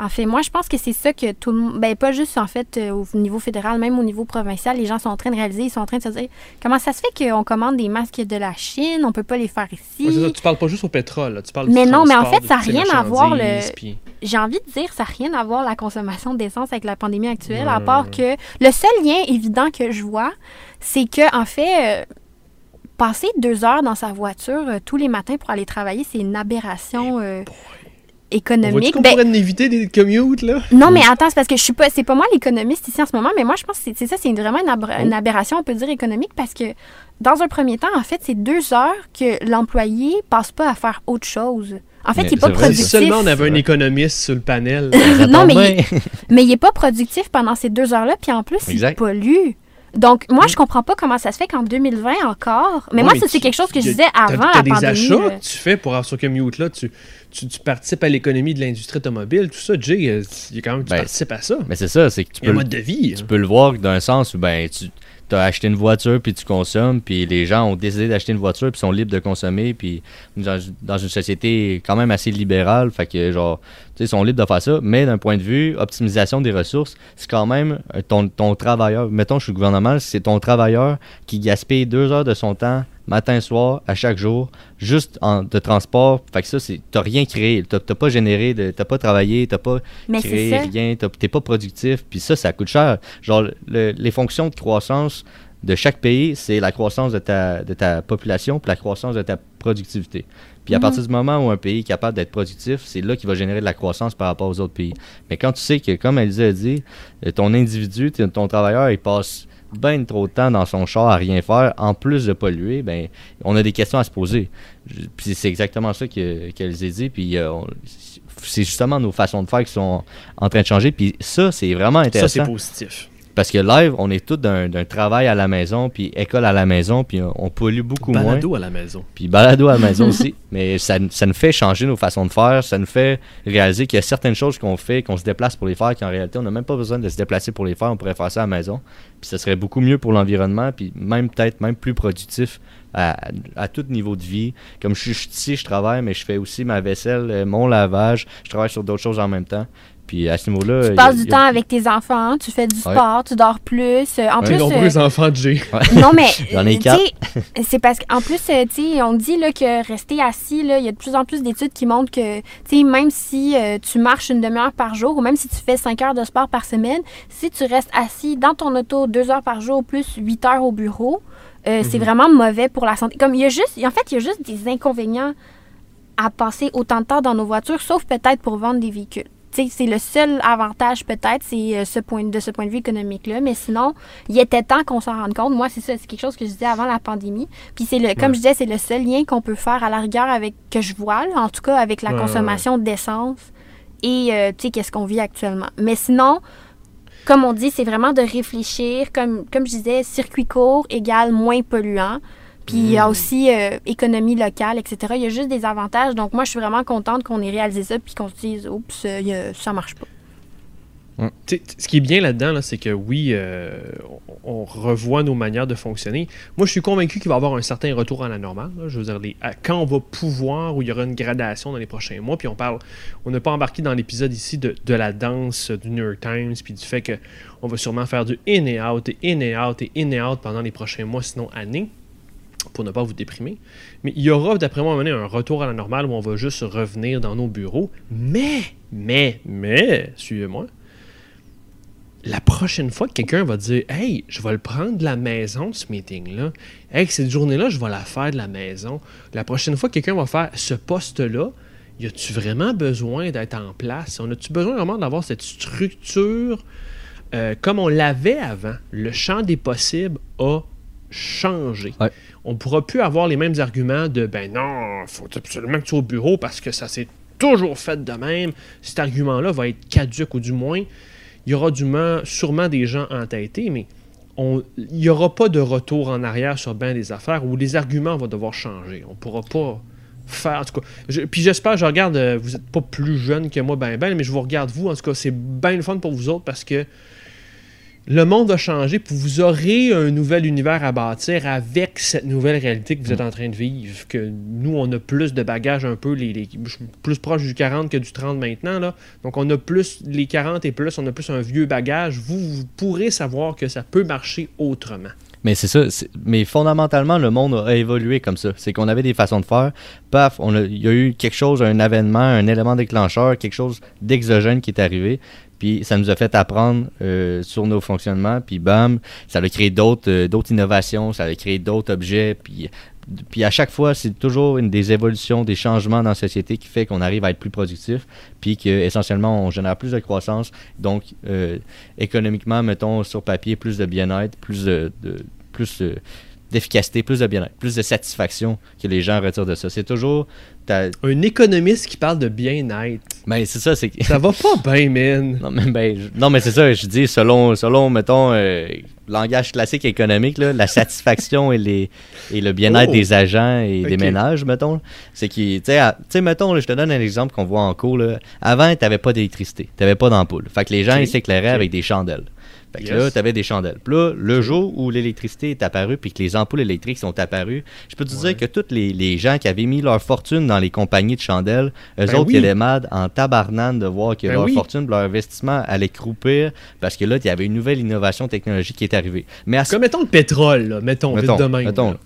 En fait, moi, je pense que c'est ça que tout le monde, ben pas juste en fait euh, au niveau fédéral, même au niveau provincial, les gens sont en train de réaliser, ils sont en train de se dire comment ça se fait qu'on commande des masques de la Chine, on peut pas les faire ici? Ouais, c'est ça, tu parles pas juste au pétrole, là, tu parles Mais du non, mais en fait, ça a toutes ces rien à voir, le- puis- J'ai envie de dire, ça n'a rien à voir la consommation d'essence avec la pandémie actuelle, à part que le seul lien évident que je vois, c'est que en fait, euh, passer deux heures dans sa voiture euh, tous les matins pour aller travailler, c'est une aberration euh, économique. qu'on Ben, pourrait éviter des commutes, là? non, mais attends, c'est parce que je suis pas, c'est pas moi l'économiste ici en ce moment, mais moi je pense que c'est- ça, c'est vraiment une, aberration, on peut dire économique, parce que dans un premier temps, en fait, c'est deux heures que l'employé passe pas à faire autre chose. En fait, Mais il est pas vrai, Si productif. seulement on avait un économiste sur le panel. [LAUGHS] Non, mais bien. Mais il est pas productif pendant ces deux heures-là, puis en plus, il Exact. pollue. Donc, moi, je comprends pas comment ça se fait qu'en 2020 encore. Mais Ouais, moi, mais ça, c'est quelque chose que je disais avant t'as la des pandémie. achats là. que tu fais pour avoir ce commute-là. Tu, tu, tu participes à l'économie de l'industrie automobile, tout ça. Jay, euh, il y a quand même, tu Ben, participes à ça. Mais c'est ça, c'est que tu peux, un le- mode de vie. tu hein. peux le voir d'un sens où ben tu as acheté une voiture puis tu consommes puis les gens ont décidé d'acheter une voiture puis sont libres de consommer puis dans, dans une société quand même assez libérale fait que genre tu sais sont libres de faire ça mais d'un point de vue optimisation des ressources c'est quand même euh, ton, ton travailleur mettons je suis le gouvernement c'est ton travailleur qui gaspille deux heures de son temps matin soir à chaque jour juste en de transport fait que ça c'est t'as rien créé t'as t'as pas généré de- t'as pas travaillé t'as pas Mais créé rien, t'as- t'es pas productif, puis ça, ça coûte cher. Genre, le- les fonctions de croissance de chaque pays, c'est la croissance de ta, de ta population, puis la croissance de ta productivité. Puis à Mhm. partir du moment où un pays est capable d'être productif, c'est là qu'il va générer de la croissance par rapport aux autres pays. Mais quand tu sais que, comme Elisa a dit, euh, ton individu, ton travailleur, il passe bien trop de temps dans son char à rien faire, en plus de polluer, ben, on a des questions à se poser. Puis c'est exactement ça que- qu'elle a dit. Puis euh, c'est justement nos façons de faire qui sont en train de changer. Puis ça, c'est vraiment Ça, intéressant. c'est positif. Parce que live, on est tous d'un travail à la maison, puis école à la maison, puis on, on pollue beaucoup moins. Balado à la maison. Puis balado à la maison [LAUGHS] aussi. Mais ça, ça nous fait changer nos façons de faire. Ça nous fait réaliser qu'il y a certaines choses qu'on fait, qu'on se déplace pour les faire, qu'en réalité, on n'a même pas besoin de se déplacer pour les faire. On pourrait faire ça à la maison. Puis ça serait beaucoup mieux pour l'environnement, puis même peut-être même plus productif à, à tout niveau de vie. Comme je suis je suis ici, je travaille, mais je fais aussi ma vaisselle, euh, mon lavage. Je travaille sur d'autres choses en même temps. Puis à ce niveau-là. Tu passes du a- temps avec tes enfants, tu fais du Ouais. sport, tu dors plus. euh, En Les plus, nombreux euh, enfants de Jay. [LAUGHS] non mais [LAUGHS] J'en ai quatre. tu sais, c'est parce qu'en plus, euh, tu sais, on dit là que rester assis, là, il y a de plus en plus d'études qui montrent que, tu sais, même si euh, tu marches une demi-heure par jour ou même si tu fais 5 heures de sport par semaine, si tu restes assis dans ton auto deux heures par jour plus 8 heures au bureau, euh, c'est vraiment mauvais pour la santé. Comme il y a juste, en fait, il y a juste des inconvénients à passer autant de temps dans nos voitures, sauf peut-être pour vendre des véhicules. C'est le seul avantage peut-être, c'est euh, ce point, de ce point de vue économique-là. Mais sinon, il était temps qu'on s'en rende compte. Moi, c'est ça, c'est quelque chose que je disais avant la pandémie. Puis c'est le, comme je disais, c'est le seul lien qu'on peut faire à la rigueur avec que je vois, là, en tout cas avec la Ouais, ouais, consommation d'essence et euh, tu sais, qu'est-ce qu'on vit actuellement. Mais sinon, comme on dit, c'est vraiment de réfléchir, comme, comme je disais, circuit court égale moins polluant. Puis il y a aussi euh, économie locale, etc. Il y a juste des avantages. Donc moi, je suis vraiment contente qu'on ait réalisé ça puis qu'on se dise, oups, euh, ça marche pas. Sais, Ce qui est bien là-dedans, là, c'est que oui, euh, on revoit nos manières de fonctionner. Moi, je suis convaincu qu'il va y avoir un certain retour à la normale. là. Je veux dire, les- à- quand on va pouvoir, où il y aura une gradation dans les prochains mois, puis on parle, on n'a pas embarqué dans l'épisode ici de, de la danse du New York Times, puis du fait que on va sûrement faire du in et out, et in et out, et in et out pendant les prochains mois, sinon années, pour ne pas vous déprimer. Mais il y aura, d'après moi, un retour à la normale où on va juste revenir dans nos bureaux. Mais, mais, mais, suivez-moi, la prochaine fois que quelqu'un va dire Hey, je vais le prendre de la maison, ce meeting-là. Hey, cette journée-là, je vais la faire de la maison. La prochaine fois que quelqu'un va faire ce poste-là, y a-tu vraiment besoin d'être en place? On a-tu besoin vraiment d'avoir cette structure euh, comme on l'avait avant? Le champ des possibles a Ouais. On ne pourra plus avoir les mêmes arguments de ben non, faut absolument que tu sois au bureau parce que ça s'est toujours fait de même. Cet argument-là va être caduque ou du moins il y aura du moins, sûrement des gens entêtés, mais il n'y aura pas de retour en arrière sur bien des affaires où les arguments vont devoir changer. On ne pourra pas faire. En tout cas, je- puis j'espère, je regarde, euh, vous n'êtes pas plus jeune que moi, ben ben, mais je vous regarde vous. En tout cas, c'est bien le fun pour vous autres parce que le monde va changer, puis vous aurez un nouvel univers à bâtir avec cette nouvelle réalité que vous êtes en train de vivre. Que nous, on a plus de bagages un peu, les, plus proche du 40 que du 30 maintenant. Là. Donc, on a plus, les 40 et plus, on a plus un vieux bagage. Vous, vous pourrez savoir que ça peut marcher autrement. Mais c'est ça. Mais fondamentalement, le monde a évolué comme ça. C'est qu'on avait des façons de faire. Paf, on a- il y a eu quelque chose, un événement, un élément déclencheur, quelque chose d'exogène qui est arrivé. Puis ça nous a fait apprendre euh, sur nos fonctionnements. Puis bam, ça a créé d'autres euh, d'autres innovations, ça a créé d'autres objets. Puis, puis à chaque fois, c'est toujours une des évolutions, des changements dans la société qui fait qu'on arrive à être plus productif. Puis qu'essentiellement, on génère plus de croissance. Donc, euh, économiquement, mettons sur papier, plus de bien-être, plus de, de- plus euh, d'efficacité, plus de bien-être, plus de satisfaction que les gens retirent de ça. C'est toujours. Un économiste qui parle de bien-être. Mais c'est ça, c'est. Ça va pas bien, [LAUGHS] man. Non, mais, ben, je- non, mais c'est ça, je dis, selon, selon mettons, euh, langage classique économique, là, la [LAUGHS] satisfaction et, les, et le bien-être Oh. des agents et des ménages, mettons, c'est qui, tu sais, mettons, là, je te donne un exemple qu'on voit en cours, là. Avant, tu n'avais pas d'électricité, tu n'avais pas d'ampoule. Fait que les gens, ils s'éclairaient avec des chandelles. Fait que Yes. là, tu avais des chandelles. Puis là, le jour où l'électricité est apparue puis que les ampoules électriques sont apparues, je peux te Ouais. dire que tous les, les gens qui avaient mis leur fortune dans les compagnies de chandelles, eux Ben autres, oui. ils étaient mad en tabarnane de voir que Ben leur oui. fortune, leur investissement allait croupir parce que là, il y avait une nouvelle innovation technologique qui est arrivée. Mais à ce Comme mettons le pétrole, là. mettons, Mettons, vite de même. mettons.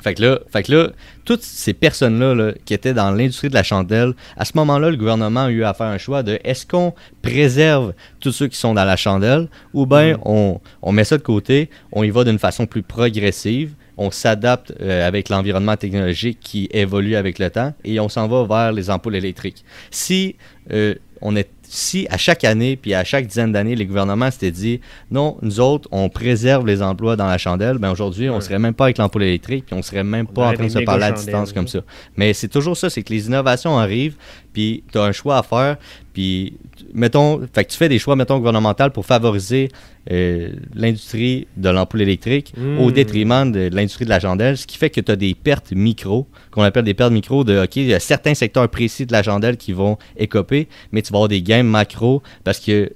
Fait que là, fait que là toutes ces personnes-là là, qui étaient dans l'industrie de la chandelle, à ce moment-là, le gouvernement a eu à faire un choix de est-ce qu'on préserve tous ceux qui sont dans la chandelle ou bien Mhm. on, on met ça de côté, on y va d'une façon plus progressive, on s'adapte euh, avec l'environnement technologique qui évolue avec le temps et on s'en va vers les ampoules électriques. Si euh, on est si à chaque année, puis à chaque dizaine d'années, les gouvernements s'étaient dit non, nous autres, on préserve les emplois dans la chandelle, ben aujourd'hui, on Ouais. serait même pas avec l'ampoule électrique, puis on serait même On pas en train de se parler à distance comme ça. Mais c'est toujours ça, c'est que les innovations arrivent, puis tu as un choix à faire, puis mettons, fait que tu fais des choix, mettons, gouvernementaux pour favoriser euh, l'industrie de l'ampoule électrique au détriment de l'industrie de la chandelle, ce qui fait que tu as des pertes micro, qu'on appelle des pertes micro de, OK, il y a certains secteurs précis de la chandelle qui vont écoper, mais tu vas avoir des gains macro parce que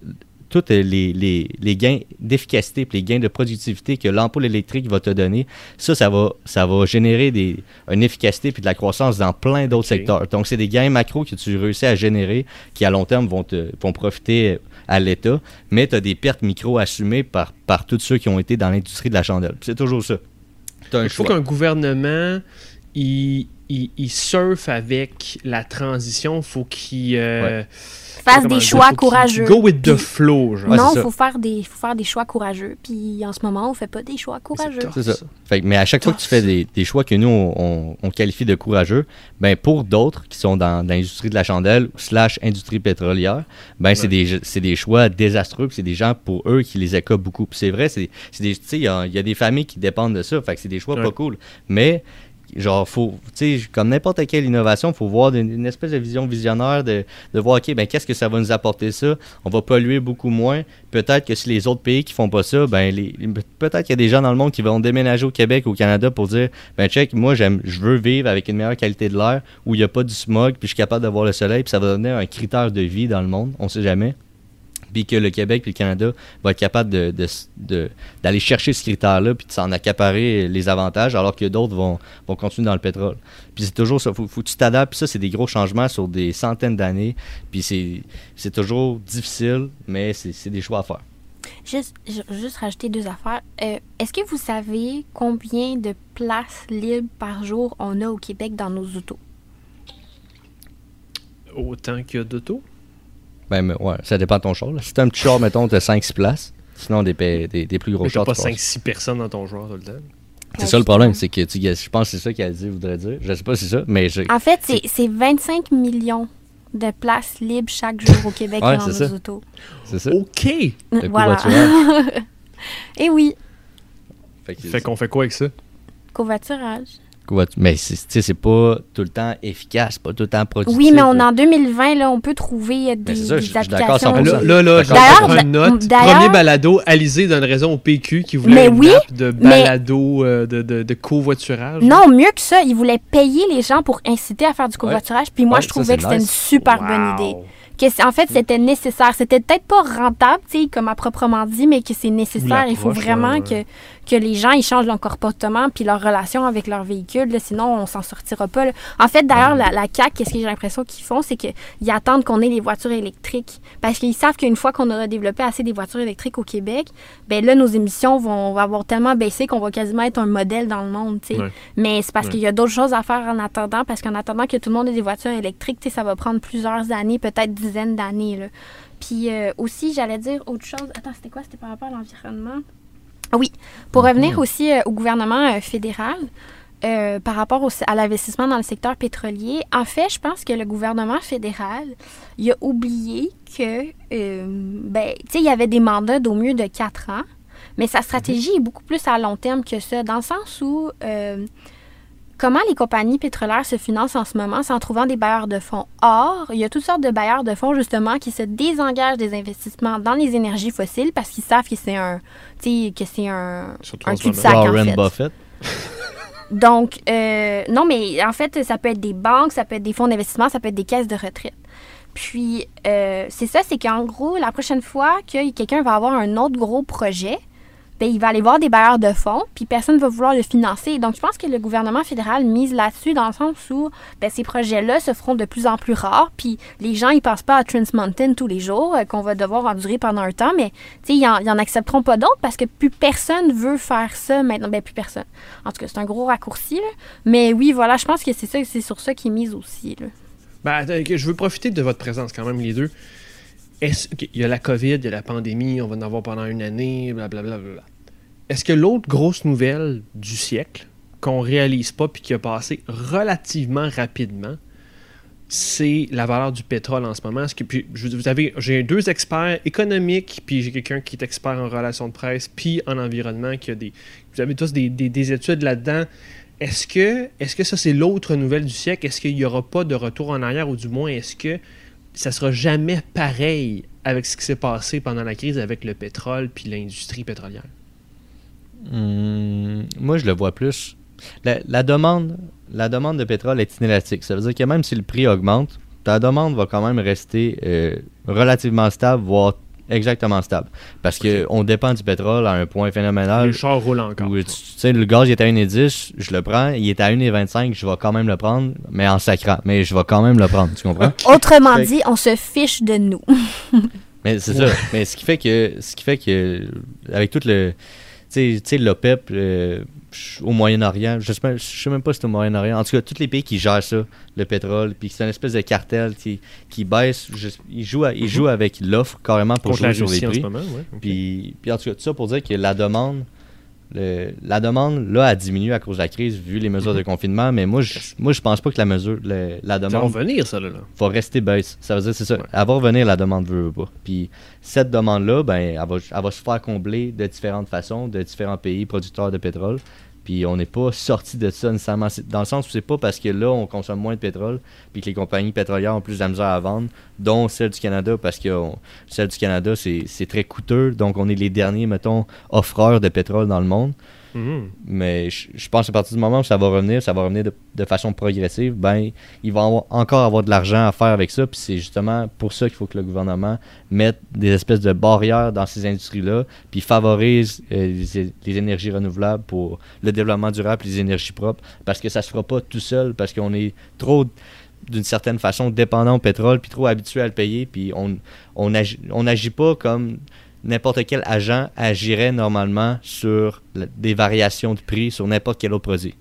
tous les, les, les gains d'efficacité et les gains de productivité que l'ampoule électrique va te donner, ça, ça va, ça va générer des, une efficacité puis de la croissance dans plein d'autres secteurs. Donc, c'est des gains macro que tu réussis à générer qui, à long terme, vont, te, vont profiter à l'État, mais tu as des pertes micro assumées par, par tous ceux qui ont été dans l'industrie de la chandelle. C'est toujours ça. Tu as un Il faut qu'un gouvernement il, il, il surfe avec la transition. faut qu'il euh, Fasse des choix courageux. Go with the flow, genre. Ouais, non, faut faire, des, faut faire des choix courageux. Puis en ce moment, on fait pas des choix courageux. C'est ça. Fait mais à chaque fois que tu fais des, des choix que nous, on, on- on qualifie de courageux, ben pour d'autres qui sont dans, dans l'industrie de la chandelle slash industrie pétrolière, ben c'est des, c'est des choix désastreux. C'est des gens, pour eux, qui les écopent beaucoup. C'est vrai, c'est c'est des- tu sais, il y, a- il y a des familles qui dépendent de ça. Fait que c'est des choix Ouais. pas cool. Mais genre, faut, comme n'importe quelle innovation, il faut voir une, espèce de vision visionnaire de, voir, OK, ben, qu'est-ce que ça va nous apporter ça? On va polluer beaucoup moins. Peut-être que si les autres pays qui font pas ça, ben, peut-être qu'il y a des gens dans le monde qui vont déménager au Québec, au Canada pour dire, ben, check, moi, je veux vivre avec une meilleure qualité de l'air où il n'y a pas du smog, puis je suis capable d'avoir le soleil, puis ça va devenir un critère de vie dans le monde. On sait jamais puis que le Québec puis le Canada va être capable de, de- de- d'aller chercher ce critère-là puis de s'en accaparer les avantages alors que d'autres vont, vont continuer dans le pétrole. Puis c'est toujours ça, faut, faut que tu t'adaptes, puis ça c'est des gros changements sur des centaines d'années, puis c'est, c'est toujours difficile, mais c'est, c'est des choix à faire. Juste, juste rajouter deux affaires. Euh, Est-ce que vous savez combien de places libres par jour on a au Québec dans nos autos? Autant qu'il y a d'auto. Ben mais ouais, ça dépend de ton char. là. Si t'as un petit char, mettons, t'as 5-6 places. Sinon, des, des, des plus gros Mais t'as chars. pas tu passes. 5-6 personnes dans ton joueur tout le temps. C'est ça le problème, c'est que tu, je pense que c'est ça qu'elle dit, voudrait dire. Je sais pas si c'est ça, mais je, En fait, c'est c'est 25 millions de places libres chaque jour au Québec [LAUGHS] Ouais, dans c'est nos ça. autos. c'est ça. OK! Le voilà. [LAUGHS] Et oui, Fait qu'on fait quoi avec ça? covoiturage. Mais c'est pas tout le temps efficace, pas tout le temps productif. Oui, mais on en 2020, là, on peut trouver euh, des, c'est ça, des je- applications. 100%. Là, là, là, je une ben, note. Premier balado, Alizé donne raison au PQ qui voulait Mais une oui, app de mais- balado euh, de, de, de covoiturage. Non, mieux que ça, ils voulaient payer les gens pour inciter à faire du covoiturage. Puis moi, Ouais, je trouvais que c'était une super Wow. bonne idée. Que c'est- en fait, c'était nécessaire. C'était peut-être pas rentable, tu sais, comme à proprement dit, mais que c'est nécessaire. Il faut vraiment ouais, que. Que les gens ils changent leur comportement puis leur relation avec leur véhicule. là, sinon, on s'en sortira pas. là. En fait, d'ailleurs, la, la CAQ, qu'est-ce que j'ai l'impression qu'ils font, c'est qu'ils attendent qu'on ait les voitures électriques. Parce qu'ils savent qu'une fois qu'on aura développé assez des voitures électriques au Québec, ben là, nos émissions vont, vont avoir tellement baissé qu'on va quasiment être un modèle dans le monde, tu sais. Ouais. Mais c'est parce Ouais. qu'il y a d'autres choses à faire en attendant, parce qu'en attendant que tout le monde ait des voitures électriques, ça va prendre plusieurs années, peut-être dizaines d'années. Puis euh, aussi, j'allais dire autre chose. Attends, c'était quoi? C'était par rapport à l'environnement? Ah Oui, pour revenir aussi euh, au gouvernement euh, fédéral, euh, par rapport au- à l'investissement dans le secteur pétrolier, en fait, je pense que le gouvernement fédéral, il a oublié que, ben, tu sais, il y avait des mandats d'au mieux de quatre ans, mais sa stratégie est beaucoup plus à long terme que ça, dans le sens où comment les compagnies pétrolières se financent en ce moment, c'est en trouvant des bailleurs de fonds? Or, il y a toutes sortes de bailleurs de fonds, justement, qui se désengagent des investissements dans les énergies fossiles parce qu'ils savent que c'est un, tu sais, que c'est un, Surtout un cul-de-sac, en fait. Buffett. [LAUGHS] Donc, euh, non, mais en fait, ça peut être des banques, ça peut être des fonds d'investissement, ça peut être des caisses de retraite. Puis, euh, c'est ça, c'est qu'en gros, la prochaine fois que quelqu'un va avoir un autre gros projet, ben, il va aller voir des bailleurs de fonds, puis personne ne va vouloir le financer. Donc, je pense que le gouvernement fédéral mise là-dessus dans le sens où ben, ces projets-là se feront de plus en plus rares, puis les gens, ils pensent pas à Trans Mountain tous les jours, euh, qu'on va devoir endurer pendant un temps, mais ils en, ils en accepteront pas d'autres parce que plus personne veut faire ça maintenant. Ben, plus personne. En tout cas, c'est un gros raccourci. Mais oui, voilà, je pense que c'est ça, c'est sur ça qu'ils misent aussi, là. Ben, je veux profiter de votre présence quand même, les deux. Est-ce y a la COVID, il y a la pandémie, on va en avoir pendant une année, blablabla. Est-ce que l'autre grosse nouvelle du siècle qu'on réalise pas puis qui a passé relativement rapidement, c'est la valeur du pétrole en ce moment? Que, puis, vous avez, j'ai deux experts économiques, puis j'ai quelqu'un qui est expert en relations de presse, puis en environnement, qui a des, vous avez tous des, des- des études là-dedans. Est-ce que, est-ce que ça c'est l'autre nouvelle du siècle? Est-ce qu'il n'y aura pas de retour en arrière, ou du moins est-ce que ça sera jamais pareil avec ce qui s'est passé pendant la crise avec le pétrole puis l'industrie pétrolière Hmm, moi, je le vois plus. La, demande, la demande de pétrole est inélastique. Ça veut dire que même si le prix augmente, ta demande va quand même rester euh, relativement stable, voire exactement stable. Parce que on dépend du pétrole à un point phénoménal. Les chars roulent encore. Où, tu sais, le gaz il est à 1,10, je le prends. Il est à 1,25, je vais quand même le prendre, mais en sacrant. Mais je vais quand même le prendre, tu comprends? [LAUGHS] Autrement Fait dit, on se fiche de nous. [LAUGHS] Mais c'est ça. Mais ce qui fait que, ce qui fait que, avec tout le, tu sais- tu sais, l'OPEP euh, ch- au Moyen-Orient, je sais, même- je sais même pas si c'est au Moyen-Orient. En tout cas, tous les pays qui gèrent ça, le pétrole, puis c'est une espèce de cartel qui, qui baisse. je- ils jouent, à- ils jouent avec l'offre carrément pour contre la jouer sur les Russie en ce prix. moment, ouais. ok. Puis, puis en tout cas, tout ça pour dire que la demande, le- la demande là a diminué à cause de la crise vu les mesures de confinement. Mais moi, je, moi, je pense pas que la mesure, le- la ça va demande venir, ça, là. là. va rester baisse. Ça veut dire, c'est ça. Ouais. Elle va revenir, la demande veut, veut pas. Puis cette demande-là, ben, elle va, elle va se faire combler de différentes façons, de différents pays producteurs de pétrole. Puis on n'est pas sorti de ça nécessairement. Dans le sens où c'est pas parce que là, on consomme moins de pétrole, puis que les compagnies pétrolières ont plus de la misère à vendre, dont celle du Canada, parce que celle du Canada, c'est très coûteux. Donc on est les derniers, mettons, offreurs de pétrole dans le monde. Mhm. Mais je, pense à partir du moment où ça va revenir, ça va revenir de, façon progressive, ben, il va encore avoir de l'argent à faire avec ça. Puis c'est justement pour ça qu'il faut que le gouvernement mette des espèces de barrières dans ces industries-là, puis favorise euh, les, énergies renouvelables pour le développement durable les énergies propres. Parce que ça se fera pas tout seul, parce qu'on est trop d'une certaine façon dépendant au pétrole, puis trop habitué à le payer, puis on on agit, on agit pas comme n'importe quel agent agirait normalement sur la- des variations de prix sur n'importe quel autre produit.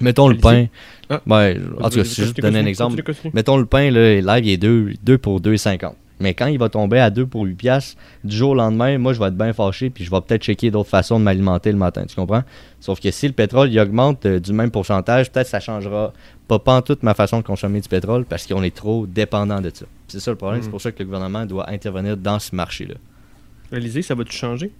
Mettons le pain. Ah. Ouais, en tout cas, si je te donner un exemple. Mettons le pain, là, live, il est 2, 2 pour 2,50. Mais quand il va tomber à 2 pour 8 piastres, du jour au lendemain, moi, je vais être bien fâché, puis je vais peut-être checker d'autres façons de m'alimenter le matin, tu comprends? Sauf que si le pétrole, il augmente euh, du même pourcentage, peut-être ça changera pas, pas en toute ma façon de consommer du pétrole, parce qu'on est trop dépendant de ça. C'est ça le problème, Mm. c'est pour ça que le gouvernement doit intervenir dans ce marché-là. Alizé, ça va-tu changer?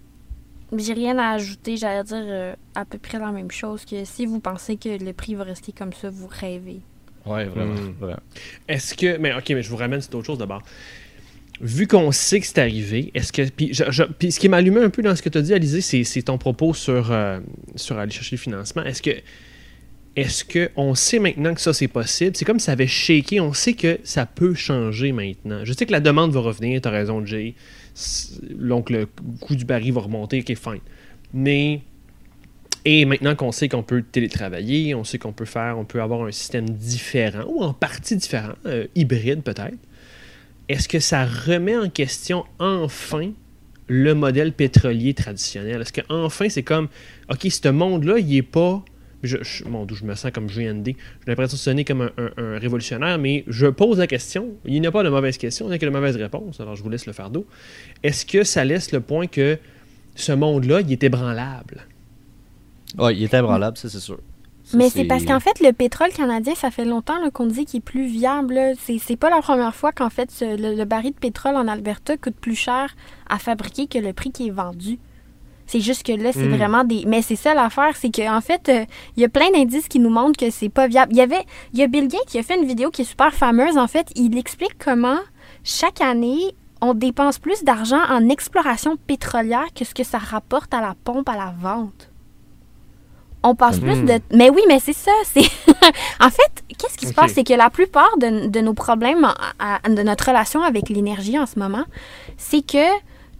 J'ai rien à ajouter, j'allais dire euh, à peu près la même chose que si vous pensez que le prix va rester comme ça, vous rêvez. Ouais, vraiment, vraiment. Est-ce que. Mais ok, mais je vous ramène sur autre chose d'abord. Vu qu'on sait que c'est arrivé, est-ce que. Puis, je- je- puis ce qui m'a allumé un peu dans ce que tu as dit, Alizé, c'est, c'est ton propos sur, euh, sur aller chercher le financement. Est-ce que. Est-ce qu'on sait maintenant que ça c'est possible? C'est comme si ça avait shaké. On sait que ça peut changer maintenant. Je sais que la demande va revenir, tu as raison, Jay. Donc le coût du baril va remonter, ok, fine. Mais. Et maintenant qu'on sait qu'on peut télétravailler, on sait qu'on peut faire, on peut avoir un système différent, ou en partie différent, euh, hybride peut-être, est-ce que ça remet en question enfin le modèle pétrolier traditionnel? Est-ce que enfin c'est comme, ok, ce monde-là, il est pas. Je, je, je me sens comme GND. J'ai l'impression de sonner comme un, un- un révolutionnaire, mais je pose la question. Il n'y a pas de mauvaise question, il n'y a que de mauvaise réponse. Alors je vous laisse le fardeau. Est-ce que ça laisse le point que ce monde-là, il est ébranlable? Ouais, il est ébranlable, ça, c'est sûr. Ça, Mais c'est parce qu'en fait, le pétrole canadien, ça fait longtemps qu'on dit qu'il est plus viable. C'est c'est pas la première fois qu'en fait, ce- le, le baril de pétrole en Alberta coûte plus cher à fabriquer que le prix qui est vendu. C'est juste que là, c'est Mm. vraiment des. Mais c'est ça l'affaire, c'est qu'en fait, euh, il y a plein d'indices qui nous montrent que c'est pas viable. Il y avait. Il y a Bill Gates qui a fait une vidéo qui est super fameuse. En fait, il explique comment chaque année, on dépense plus d'argent en exploration pétrolière que ce que ça rapporte à la pompe à la vente. On passe plus de. Mais oui, mais c'est ça. C'est [LAUGHS] en fait, qu'est-ce qui se passe, c'est que la plupart de, de nos problèmes, à- à- de notre relation avec l'énergie en ce moment, c'est que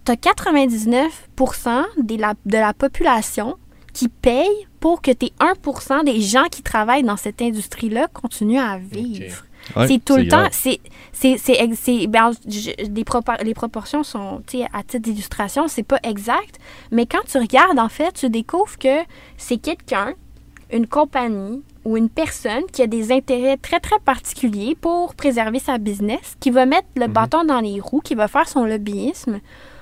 tu as 99% des la- de la population qui paye pour que tes 1% des gens qui travaillent dans cette industrie-là continuent à vivre. Ouais, c'est tout le temps. grave. C'est, c'est, c'est, ben, je- des propor- les proportions sont, tu sais, à titre d'illustration, c'est pas exact. Mais quand tu regardes, en fait, tu découvres que c'est quelqu'un, une compagnie ou une personne qui a des intérêts très, très particuliers pour préserver sa business, qui va mettre le Mhm. bâton dans les roues, qui va faire son lobbyisme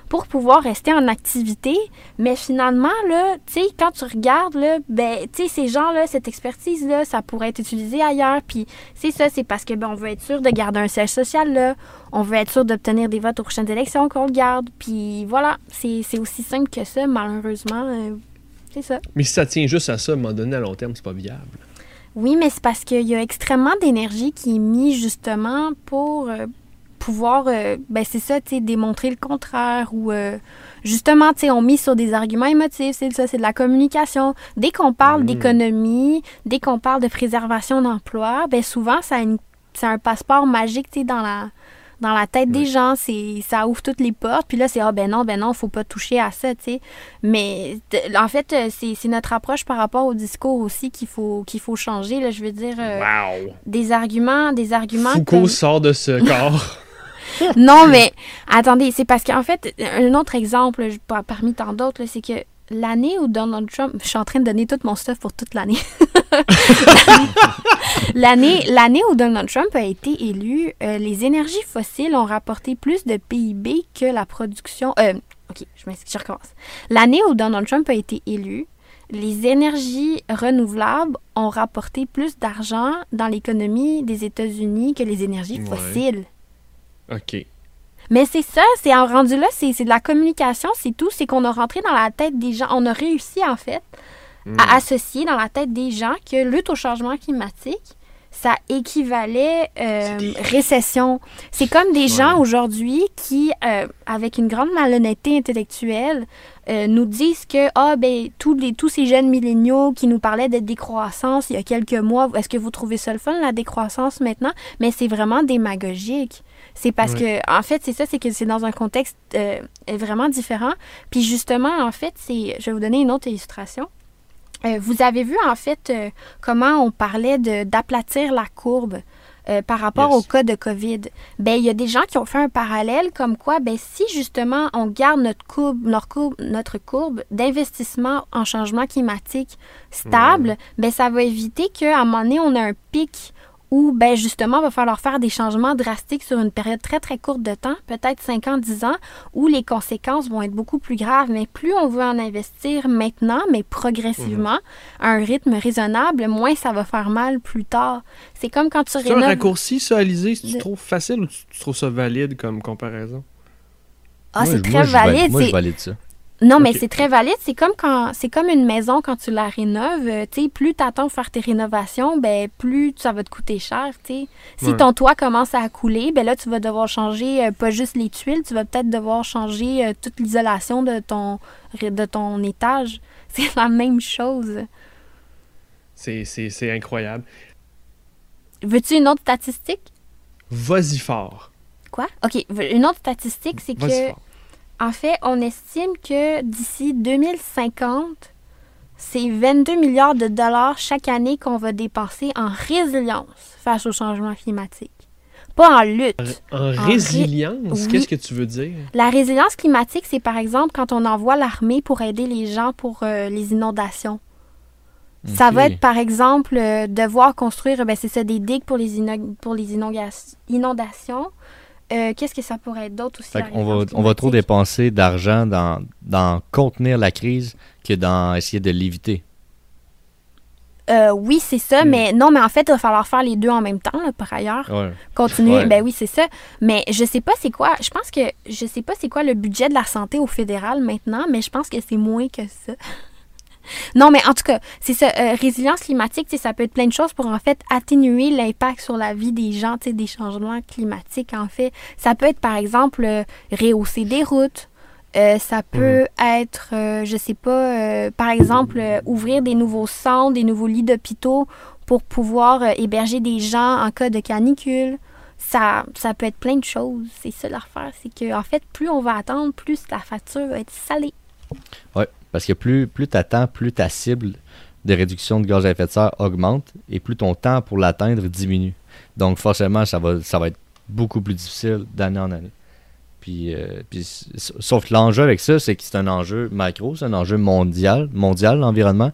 pour pouvoir rester en activité. Mais finalement, là, tu sais, quand tu regardes, là, ben, tu sais, ces gens-là, cette expertise-là, ça pourrait être utilisé ailleurs. Puis c'est ça, c'est parce que, ben, on veut être sûr de garder un siège social là. On veut être sûr d'obtenir des votes aux prochaines élections qu'on le garde. Puis voilà, c'est c'est aussi simple que ça, malheureusement. euh, c'est ça. Mais si ça tient juste à ça, à un moment donné, à long terme, c'est pas viable. Oui, mais c'est parce qu'il y a extrêmement d'énergie qui est mise justement pour euh, pouvoir, euh, ben c'est ça, tu sais, démontrer le contraire ou euh, justement, tu sais, on mise sur des arguments émotifs, c'est ça, c'est de la communication. Dès qu'on parle Mm. d'économie, dès qu'on parle de préservation d'emploi, ben souvent, ça c'est un passeport magique, tu sais, dans la dans la tête des gens, c'est ça ouvre toutes les portes. Puis là, c'est ah ben non, ben non, faut pas toucher à ça, tu sais. Mais en fait, euh, c'est c'est notre approche par rapport au discours aussi qu'il faut qu'il faut changer. Là, je veux dire, euh, Wow! des arguments, des arguments. Foucault comme- sort de ce corps. [LAUGHS] [LAUGHS] Non, mais attendez, c'est parce qu'en fait, un autre exemple parmi tant d'autres, c'est que l'année où Donald Trump, je suis en train de donner tout mon stuff pour toute l'année. [LAUGHS] l'année, l'année où Donald Trump a été élu, euh, les énergies fossiles ont rapporté plus de PIB que la production. euh, ok, je m'excuse, je recommence. L'année où Donald Trump a été élu, les énergies renouvelables ont rapporté plus d'argent dans l'économie des États-Unis que les énergies Ouais. OK. Mais c'est ça, c'est en rendu là, c'est c'est de la communication, c'est tout. C'est qu'on a rentré dans la tête des gens. On a réussi, en fait, à associer dans la tête des gens que lutte au changement climatique, ça équivalait euh, récession. C'est comme des gens aujourd'hui qui, euh, avec une grande malhonnêteté intellectuelle, euh, nous disent que ah ben tous les tous ces jeunes milléniaux qui nous parlaient de décroissance il y a quelques mois, est-ce que vous trouvez ça le fun la décroissance maintenant Mais c'est vraiment démagogique. C'est parce que en fait c'est ça, c'est que c'est dans un contexte vraiment différent. Puis justement en fait c'est, je vais vous donner une autre illustration. Euh, vous avez vu en fait euh, comment on parlait d'aplatir la courbe euh, par rapport au cas de COVID. Ben il y a des gens qui ont fait un parallèle comme quoi ben si justement on garde notre courbe notre courbe, notre courbe d'investissement en changement climatique stable, ben ça va éviter qu'à un moment donné on a un pic où, ben justement, il va falloir faire des changements drastiques sur une période très, très courte de temps, peut-être 5 ans, 10 ans, où les conséquences vont être beaucoup plus graves. Mais plus on veut en investir maintenant, mais progressivement, mhm. à un rythme raisonnable, moins ça va faire mal plus tard. C'est comme quand tu rénoves... C'est un raccourci, ça, Alizé? Tu trouves facile ou tu, trouves ça valide comme comparaison? Ah, c'est très valide. Moi, je valide ça. Non, mais c'est très valide. C'est comme quand c'est comme une maison quand tu la rénoves. Euh, tu sais, plus tu attends pour faire tes rénovations, ben plus ça va te coûter cher. Si ton toit commence à couler, ben là tu vas devoir changer euh, pas juste les tuiles, tu vas peut-être devoir changer euh, toute l'isolation de ton de ton étage. [LAUGHS] C'est la même chose. C'est incroyable. Veux-tu une autre statistique? Vas-y fort. Quoi? OK. Une autre statistique, c'est que en fait, on estime que d'ici 2050, c'est 22 milliards de dollars chaque année qu'on va dépenser en résilience face au changement climatique. Pas en lutte. En, résilience? Qu'est-ce que tu veux dire? La résilience climatique, c'est par exemple quand on envoie l'armée pour aider les gens pour euh, les inondations. Ça va être par exemple euh, devoir construire, ben, c'est ça, des digues pour les, pour les inondations euh, qu'est-ce que ça pourrait être d'autre aussi? On va, on va trop dépenser d'argent dans, dans contenir la crise que dans essayer de l'éviter. Euh, oui, c'est ça, hmm. mais non, mais en fait, il va falloir faire les deux en même temps, par ailleurs. Continuer, ben oui, c'est ça. Mais je sais pas c'est quoi, je pense que, je sais pas c'est quoi le budget de la santé au fédéral maintenant, mais je pense que c'est moins que ça. Non, mais en tout cas, c'est ça. Euh, résilience climatique, ça peut être plein de choses pour en fait atténuer l'impact sur la vie des gens, des changements climatiques. En fait, ça peut être par exemple euh, rehausser des routes. Euh, ça peut mhm. être, je sais pas, par exemple, ouvrir des nouveaux centres, des nouveaux lits d'hôpitaux pour pouvoir héberger des gens en cas de canicule. Ça, ça peut être plein de choses. C'est ça l'affaire. C'est que, en fait, plus on va attendre, plus la facture va être salée. Ouais. Parce que plus, plus tu attends, plus ta cible de réduction de gaz à effet de serre augmente et plus ton temps pour l'atteindre diminue. Donc forcément, ça va, ça va être beaucoup plus difficile d'année en année. Puis, euh, puis sauf que l'enjeu avec ça, c'est que c'est un enjeu macro, c'est un enjeu mondial, mondial l'environnement,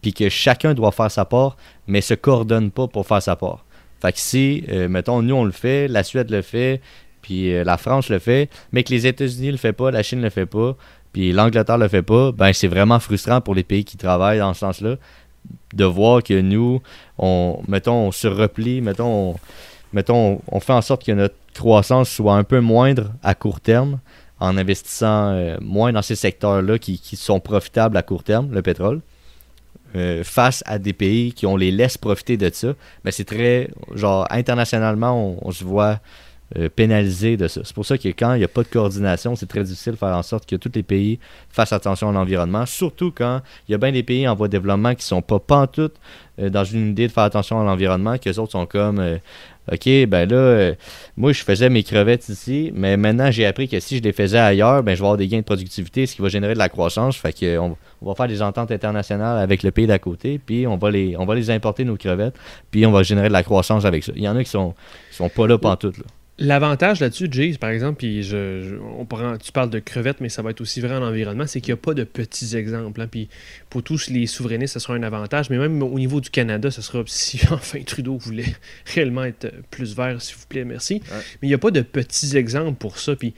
puis que chacun doit faire sa part, mais se coordonne pas pour faire sa part. Fait que si, euh, mettons, nous on le fait, la Suède le fait, puis euh, la France le fait, mais que les États-Unis le fait pas, la Chine le fait pas, puis l'Angleterre le fait pas, ben c'est vraiment frustrant pour les pays qui travaillent dans ce sens-là de voir que nous, on, mettons, on se replie, mettons, on, mettons, on, fait en sorte que notre croissance soit un peu moindre à court terme en investissant euh, moins dans ces secteurs-là qui, sont profitables à court terme, le pétrole, euh, face à des pays qui on les laisse profiter de ça. Mais c'est très, genre, internationalement, on se voit euh, pénalisé de ça. C'est pour ça que quand il n'y a pas de coordination, c'est très difficile de faire en sorte que tous les pays fassent attention à l'environnement, surtout quand il y a bien des pays en voie de développement qui sont pas pantoute euh, dans une idée de faire attention à l'environnement, que les autres sont comme euh, OK, ben là, moi je faisais mes crevettes ici, mais maintenant j'ai appris que si je les faisais ailleurs, ben je vais avoir des gains de productivité, ce qui va générer de la croissance. Fait que on, va faire des ententes internationales avec le pays d'à côté, puis on va les on va les importer nos crevettes, puis on va générer de la croissance avec ça. Il y en a qui sont sont pas là pantoute là. L'avantage là-dessus, Jay, par exemple, puis je, on prend, tu parles de crevettes, mais ça va être aussi vrai en environnement, c'est qu'il n'y a pas de petits exemples. Hein. puis pour tous les souverainistes, ce sera un avantage, mais même au niveau du Canada, ce sera si [LAUGHS] enfin Trudeau voulait réellement être plus vert, s'il vous plaît, merci. Mais il n'y a pas de petits exemples pour ça. Puis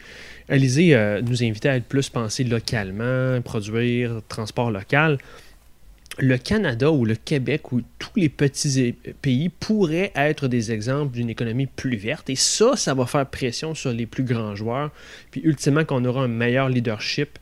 Alizé euh, nous invitait à être plus pensé localement, produire, transport local le Canada ou le Québec ou tous les petits pays pourraient être des exemples d'une économie plus verte. Et ça, ça va faire pression sur les plus grands joueurs. Puis ultimement, qu'on aura un meilleur leadership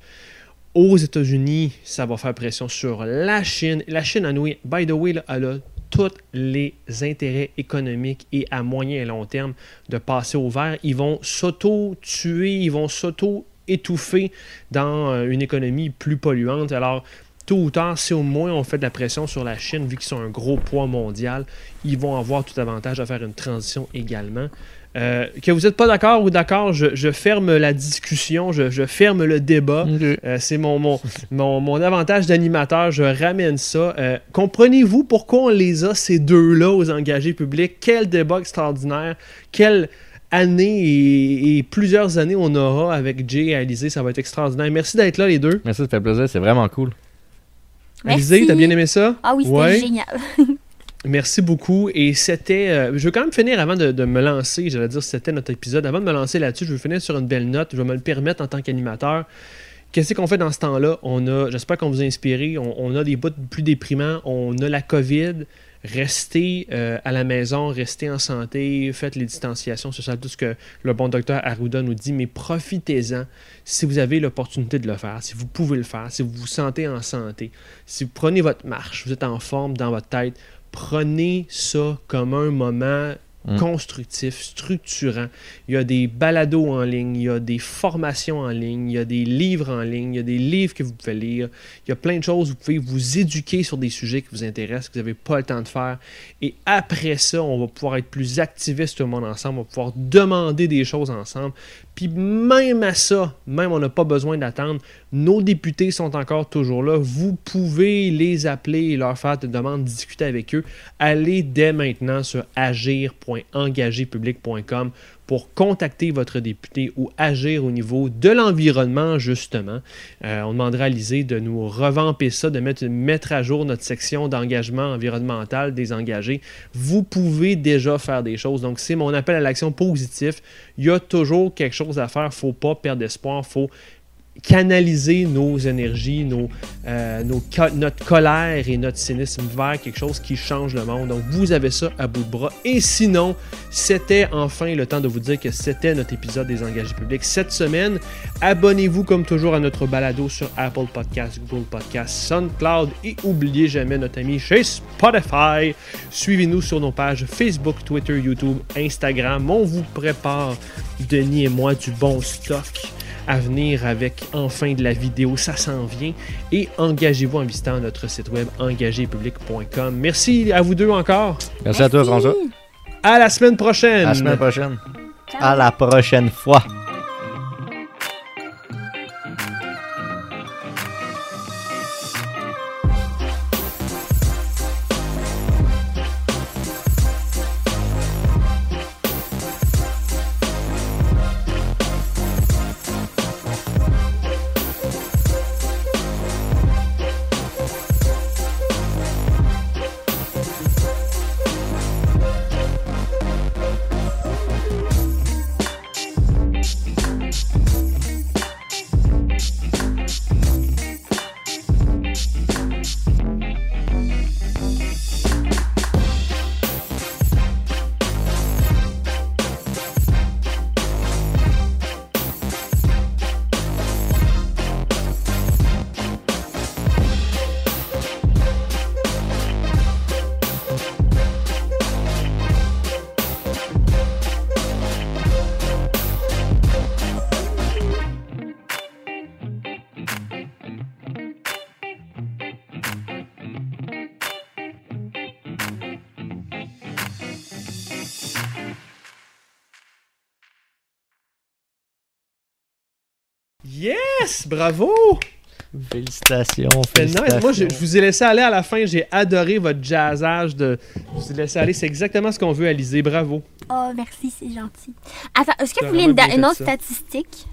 aux États-Unis, ça va faire pression sur la Chine. La Chine, à nous, by the way, là, elle a tous les intérêts économiques et à moyen et long terme de passer au vert. Ils vont s'auto-tuer, ils vont s'auto-étouffer dans euh, une économie plus polluante. Alors, tôt ou tard, si au moins on fait de la pression sur la Chine, vu qu'ils sont un gros poids mondial, ils vont avoir tout avantage à faire une transition également. Euh, que vous n'êtes pas d'accord ou d'accord, je, je ferme la discussion, je, je ferme le débat. Euh, c'est mon, mon, mon, mon avantage d'animateur, je ramène ça. Euh, Comprenez-vous pourquoi on les a, ces deux-là, aux engagés publics? Quel débat extraordinaire! Quelle année et, et plusieurs années on aura avec Jay et Alizé, ça va être extraordinaire. Merci d'être là, les deux. Merci, ça fait plaisir, c'est vraiment cool. Alizé, t'as bien aimé ça? Ah oui, c'était Ouais. génial. [LAUGHS] Merci beaucoup. Et c'était. euh, je veux quand même finir avant de, de me lancer. J'allais dire c'était notre épisode. Avant de me lancer là-dessus, je veux finir sur une belle note. Je vais me le permettre en tant qu'animateur. Qu'est-ce qu'on fait dans ce temps-là? On a, j'espère qu'on vous a inspiré. On, on a des bouts plus déprimants. On a la COVID. Restez euh, à la maison, restez en santé, faites les distanciations sociales, tout ce que le bon docteur Arruda nous dit, mais profitez-en si vous avez l'opportunité de le faire, si vous pouvez le faire, si vous vous sentez en santé, si vous prenez votre marche, vous êtes en forme dans votre tête, prenez ça comme un moment Mm. constructif, structurant. Il y a des balados en ligne, il y a des formations en ligne, il y a des livres en ligne, il y a des livres que vous pouvez lire. Il y a plein de choses, vous pouvez vous éduquer sur des sujets qui vous intéressent, que vous n'avez pas le temps de faire. Et après ça, on va pouvoir être plus activiste tout le monde ensemble, on va pouvoir demander des choses ensemble. Puis même à ça, même on n'a pas besoin d'attendre. Nos députés sont encore toujours là. Vous pouvez les appeler et leur faire des demandes, discuter avec eux. Allez dès maintenant sur agir.engagépublic.com pour contacter votre député ou agir au niveau de l'environnement, justement. Euh, on demandera à Lisée de nous revamper ça, de mettre, mettre à jour notre section d'engagement environnemental des engagés. Vous pouvez déjà faire des choses. Donc, c'est mon appel à l'action positif. Il y a toujours quelque chose à faire. faut pas perdre espoir. faut canaliser nos énergies, nos, euh, nos notre colère et notre cynisme vers quelque chose qui change le monde. Donc, vous avez ça à bout de bras. Et sinon, c'était enfin le temps de vous dire que c'était notre épisode des engagés publics cette semaine. Abonnez-vous comme toujours à notre balado sur Apple Podcasts, Google Podcasts, SoundCloud et oubliez jamais notre ami chez Spotify. Suivez-nous sur nos pages Facebook, Twitter, YouTube, Instagram. On vous prépare, Denis et moi, du bon stock à venir avec enfin de la vidéo, ça s'en vient. Et engagez-vous en visitant notre site web engagépublic.com. Merci à vous deux encore. Merci, à toi, François. À la semaine prochaine. À la semaine prochaine. Ciao. À la prochaine fois. Bravo! Félicitations. C'était nice. félicitations. Moi, je, je vous ai laissé aller à la fin. J'ai adoré votre jazzage. De... Je vous ai laissé aller. C'est exactement ce qu'on veut, Alizé. Bravo. Oh, merci, c'est gentil. Attends, est-ce que vous voulez une, autre ça. statistique?